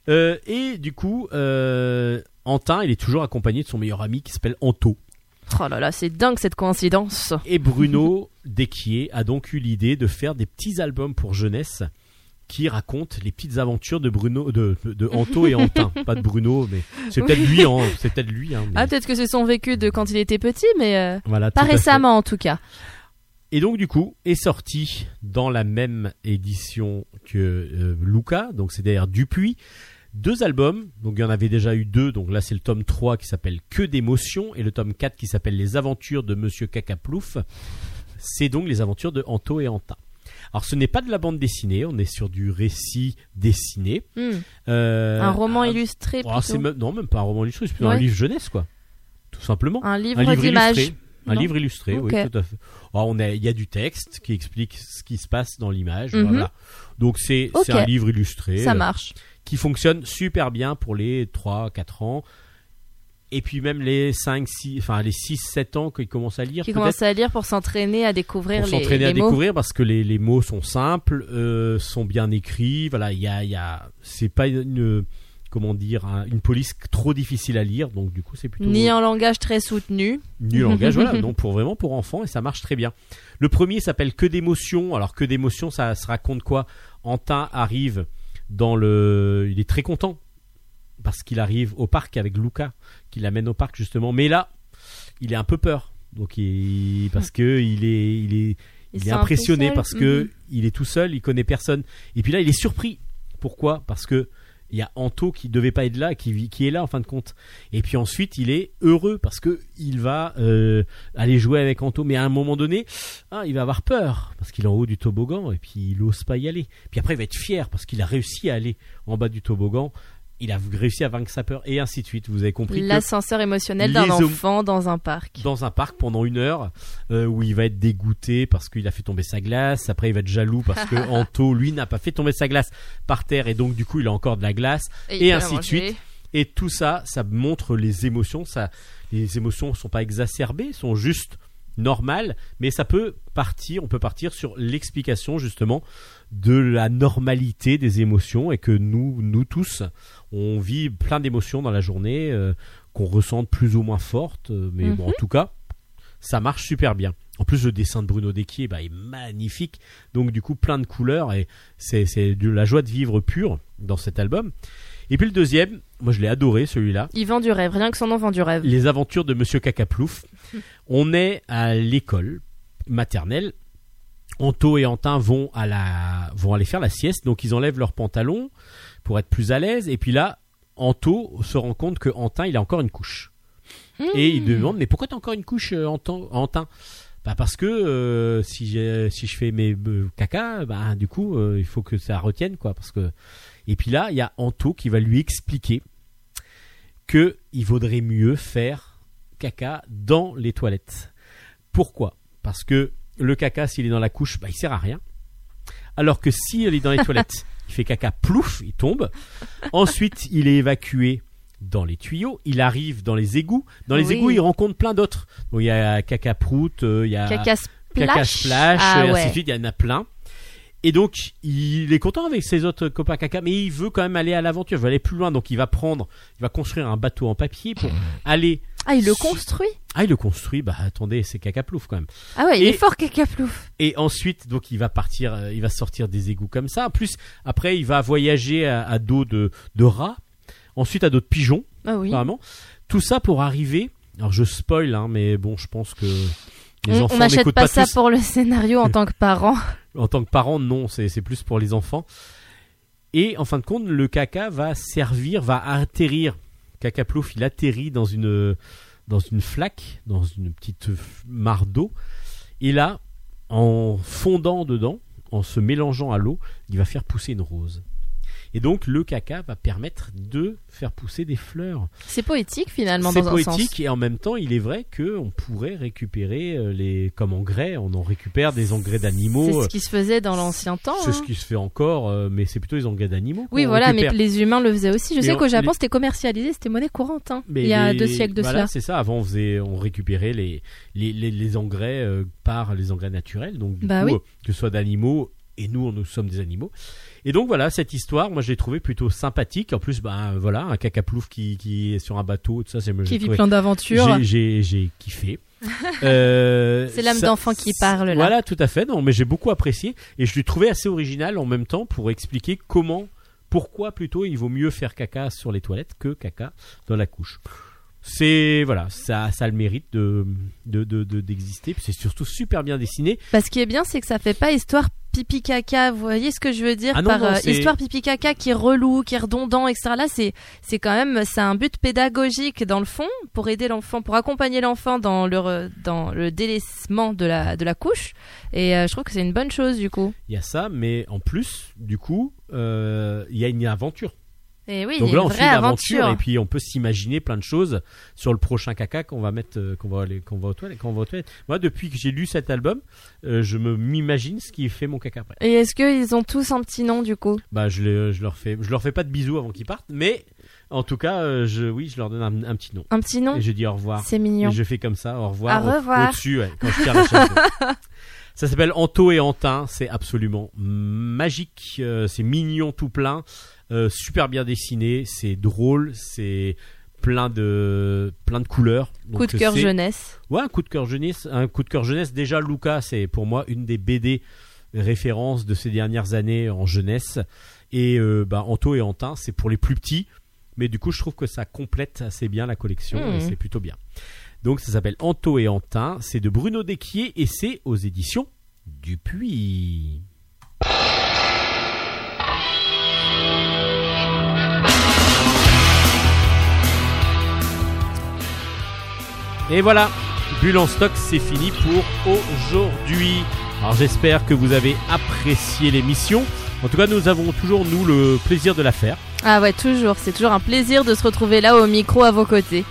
Euh, et du coup, Antin, il est toujours accompagné de son meilleur ami qui s'appelle Anto. Oh là là, c'est dingue cette coïncidence. Et Bruno Desquier a donc eu l'idée de faire des petits albums pour jeunesse qui racontent les petites aventures de Bruno, de, de Anto et Antin. Pas de Bruno, mais c'est peut-être lui, hein, c'est peut-être lui. Hein, mais Ah, peut-être que c'est son vécu de quand il était petit, mais euh, voilà, pas récemment en tout cas. Et donc du coup est sorti dans la même édition que euh, Luca, donc c'est d'ailleurs Dupuis, deux albums, donc il y en avait déjà eu deux, donc là c'est le tome 3 qui s'appelle Que d'émotions et le tome 4 qui s'appelle Les aventures de Monsieur Cacaplouf. C'est donc les aventures de Anto et Antin. Alors ce n'est pas de la bande dessinée, on est sur du récit dessiné. Hmm. Euh, un roman ah, illustré oh, c'est plutôt. même- non, même pas un roman illustré, c'est plutôt un livre jeunesse quoi. Tout simplement. Un livre, livre d'images. Un Non. livre illustré, oui, tout à fait. Alors, on a, il y a du texte qui explique ce qui se passe dans l'image. Mhm. Voilà. Donc c'est un livre illustré Ça marche. Qui fonctionne super bien pour les 3 4 ans. Et puis même les 5 6 enfin les 6 7 ans qu'ils commencent à lire Qui peut-être commence à lire pour s'entraîner à découvrir pour les, s'entraîner à mots. découvrir parce que les, les mots sont simples, euh, sont bien écrits. Voilà, il y a, y a c'est pas une comment dire un- une police trop difficile à lire donc du coup c'est plutôt Ni en langage très soutenu. Nul langage, voilà. Donc pour vraiment pour enfants et ça marche très bien. Le premier s'appelle Que d'émotions. Alors que d'émotions, ça se raconte quoi? Antin arrive dans le, il est très content parce qu'il arrive au parc avec Luca, qui l'amène au parc justement. Mais là, il est un peu peur. Donc il, parce que il est, il est, il est impressionné parce que Mhm. il est tout seul, il connaît personne. Et puis là, il est surpris. Pourquoi? Parce que il y a Anto qui devait pas être là, qui, qui est là en fin de compte. Et puis ensuite, il est heureux parce que il va euh, aller jouer avec Anto. Mais à un moment donné, ah, il va avoir peur parce qu'il est en haut du toboggan et puis il ose pas y aller. Puis après, il va être fier parce qu'il a réussi à aller en bas du toboggan. Il a réussi à vaincre sa peur et ainsi de suite. Vous avez compris L'ascenseur émotionnel d'un enfant dans un parc. dans un parc pendant une heure euh, où il va être dégoûté parce qu'il a fait tomber sa glace. Après, il va être jaloux parce que Anto, lui, n'a pas fait tomber sa glace par terre et donc du coup, il a encore de la glace. et ainsi de suite. Et tout ça, ça montre les émotions. Ça, les émotions sont pas exacerbées, sont juste normales, mais ça peut partir. On peut partir sur l'explication justement de la normalité des émotions et que nous, nous tous, on vit plein d'émotions dans la journée euh, qu'on ressente plus ou moins fortes, euh, mais bon, en tout cas, ça marche super bien. En plus, le dessin de Bruno Desquier bah, est magnifique, donc du coup plein de couleurs et c'est c'est de la joie de vivre pure dans cet album. Et puis le deuxième, moi je l'ai adoré celui-là, Il vend du rêve, rien que son nom vend du rêve. Les aventures de Monsieur Cacaplouf. On est à l'école maternelle. Anto et Antin vont à la vont aller faire la sieste, donc ils enlèvent leurs pantalons pour être plus à l'aise. Et puis là, Anto se rend compte que Antin il a encore une couche. Et il demande mais pourquoi t'as encore une couche euh, Antin, Antin bah parce que euh, si j'ai si je fais mes euh, caca, bah du coup euh, il faut que ça retienne quoi parce que et puis là il y a Anto qui va lui expliquer que il vaudrait mieux faire caca dans les toilettes. Pourquoi? Parce que le caca s'il est dans la couche, bah il sert à rien. Alors que s'il est dans les toilettes, il fait caca plouf, il tombe. Ensuite, il est évacué dans les tuyaux, il arrive dans les égouts. Dans les Oui. égouts, il rencontre plein d'autres. Donc il y a caca prout, euh, il y a Caca splash. caca splash, Ah et ainsi ouais. de suite, il y en a plein. Et donc, il est content avec ses autres copains caca, mais il veut quand même aller à l'aventure, il veut aller plus loin, donc il va prendre, il va construire un bateau en papier pour aller. Ah, il le construit? Ah, il le construit, bah attendez, c'est caca plouf quand même. Ah ouais, il Et- est fort Cacaplouf. Et ensuite, donc il va partir, euh, il va sortir des égouts comme ça. En plus, après, il va voyager à, à dos de, de rats, ensuite à dos de pigeons, Ah oui. apparemment. Tout ça pour arriver. Alors je spoil, hein, mais bon, je pense que les On- enfants on n'achète pas, pas ça tous. pour le scénario en tant que parent. En tant que parent, non, c'est plus pour les enfants. Et en fin de compte, le caca va servir, va atterrir. Caca plouf, il atterrit dans une, flaque, dans une petite mare d'eau. Et là, en fondant dedans, en se mélangeant à l'eau, il va faire pousser une rose. Et donc, le caca va permettre de faire pousser des fleurs. C'est poétique finalement C'est dans un sens. poétique et en même temps, il est vrai que on pourrait récupérer euh, les comme engrais. On en récupère des engrais d'animaux. C'est euh, ce qui se faisait dans l'ancien temps. c'est hein. ce qui se fait encore, euh, mais c'est plutôt les engrais d'animaux. Oui, qu'on voilà, récupère. mais les humains le faisaient aussi. Je Mais sais qu'au Japon, les- c'était commercialisé, c'était monnaie courante. hein, Mais il y a les- deux siècles de voilà, cela. c'est ça. Avant, on faisait, on récupérait les les, les, les engrais euh, par les engrais naturels, donc du Bah coup, oui. euh, que ce soit d'animaux. Et nous, nous sommes des animaux. Et donc voilà, cette histoire, moi, je l'ai trouvée plutôt sympathique. En plus, ben voilà, un cacaplouf qui, qui est sur un bateau, tout ça, c'est Qui vit plein d'aventures. J'ai- kiffé. Euh, C'est l'âme d'enfant qui parle, là. Voilà, tout à fait. Non, mais j'ai beaucoup apprécié et je l'ai trouvé assez original en même temps pour expliquer comment, pourquoi plutôt il vaut mieux faire caca sur les toilettes que caca dans la couche. C'est voilà, ça, ça a le mérite de de de- de- d'exister. Puis c'est surtout super bien dessiné. Bah, ce qui est bien, c'est que ça fait pas histoire pipi caca. Vous voyez ce que je veux dire Ah non, par non, euh, histoire pipi caca qui est relou, qui est redondant, etc. Là, c'est c'est quand même c'est un but pédagogique dans le fond pour aider l'enfant, pour accompagner l'enfant dans le re- dans le délaissement de la de la couche. Et euh, je trouve que c'est une bonne chose du coup. Il y a ça, mais en plus, du coup, euh, il y a une aventure. Et oui, Donc là, on fait une aventure aventure. et puis on peut s'imaginer plein de choses sur le prochain caca qu'on va mettre, euh, qu'on va aller, qu'on va aux toilettes, qu'on va aux toilettes. Moi, depuis que j'ai lu cet album, euh, je me m'imagine ce qui fait mon caca après. Et est-ce qu'ils ont tous un petit nom du coup? Bah, je, les- je leur fais, je leur fais pas de bisous avant qu'ils partent, mais en tout cas, euh, je, oui, je leur donne un, un petit nom. Un petit nom Et je dis au revoir. C'est mignon. Et je fais comme ça, au revoir. Au au- revoir. Au-dessus, ouais, quand je tire la chaise. Ça s'appelle Anto et Antin, c'est absolument magique, c'est mignon tout plein, euh, super bien dessiné, c'est drôle, c'est plein de plein de couleurs. Coup de cœur jeunesse. Ouais, un coup de cœur jeunesse, un coup de cœur jeunesse. Déjà, Luca, c'est pour moi une des BD références de ces dernières années en jeunesse. Et euh, bah, Anto et Antin, c'est pour les plus petits. Mais du coup, je trouve que ça complète assez bien la collection et c'est plutôt bien. Donc ça s'appelle Anto et Antin, c'est de Bruno Desquier et c'est aux éditions Dupuis. Et voilà, Bulle en stock, c'est fini pour aujourd'hui. Alors j'espère que vous avez apprécié l'émission. En tout cas, nous avons toujours, nous, le plaisir de la faire. Ah ouais, toujours. C'est toujours un plaisir de se retrouver là au micro à vos côtés.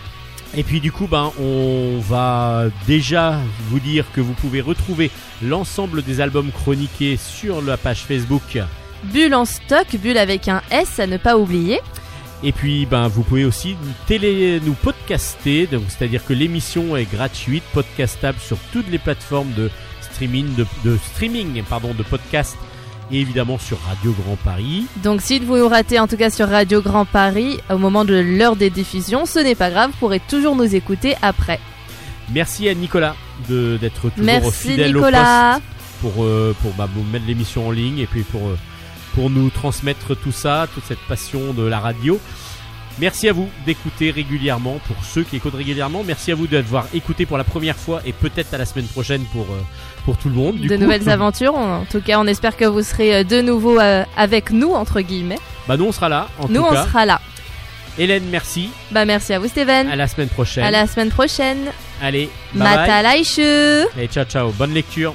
Et puis du coup, ben, on va déjà vous dire que vous pouvez retrouver l'ensemble des albums chroniqués sur la page Facebook. Bulle en stock, bulle avec un S à ne pas oublier. Et puis, ben, vous pouvez aussi nous, télé, nous podcaster, donc c'est-à-dire que l'émission est gratuite, podcastable sur toutes les plateformes de streaming, de, de streaming, pardon, de podcast, et évidemment sur Radio Grand Paris. Donc si vous nous ratez en tout cas sur Radio Grand Paris au moment de l'heure des diffusions, ce n'est pas grave, vous pourrez toujours nous écouter après. Merci à Nicolas de d'être toujours Merci fidèle Nicolas. au poste pour euh, pour bah, vous mettre l'émission en ligne et puis pour euh, pour nous transmettre tout ça, toute cette passion de la radio. Merci à vous d'écouter régulièrement pour ceux qui écoutent régulièrement. Merci à vous d'avoir écouté pour la première fois et peut-être à la semaine prochaine pour euh, pour tout le monde. du de coup. nouvelles aventures. En tout cas, on espère que vous serez euh, de nouveau euh, avec nous entre guillemets. Bah nous on sera là en nous, tout on sera là. Hélène, merci. Bah merci à vous Steven. À la semaine prochaine. À la semaine prochaine. Allez, bye bye. Mata Laishu. Allez, ciao ciao. Bonne lecture.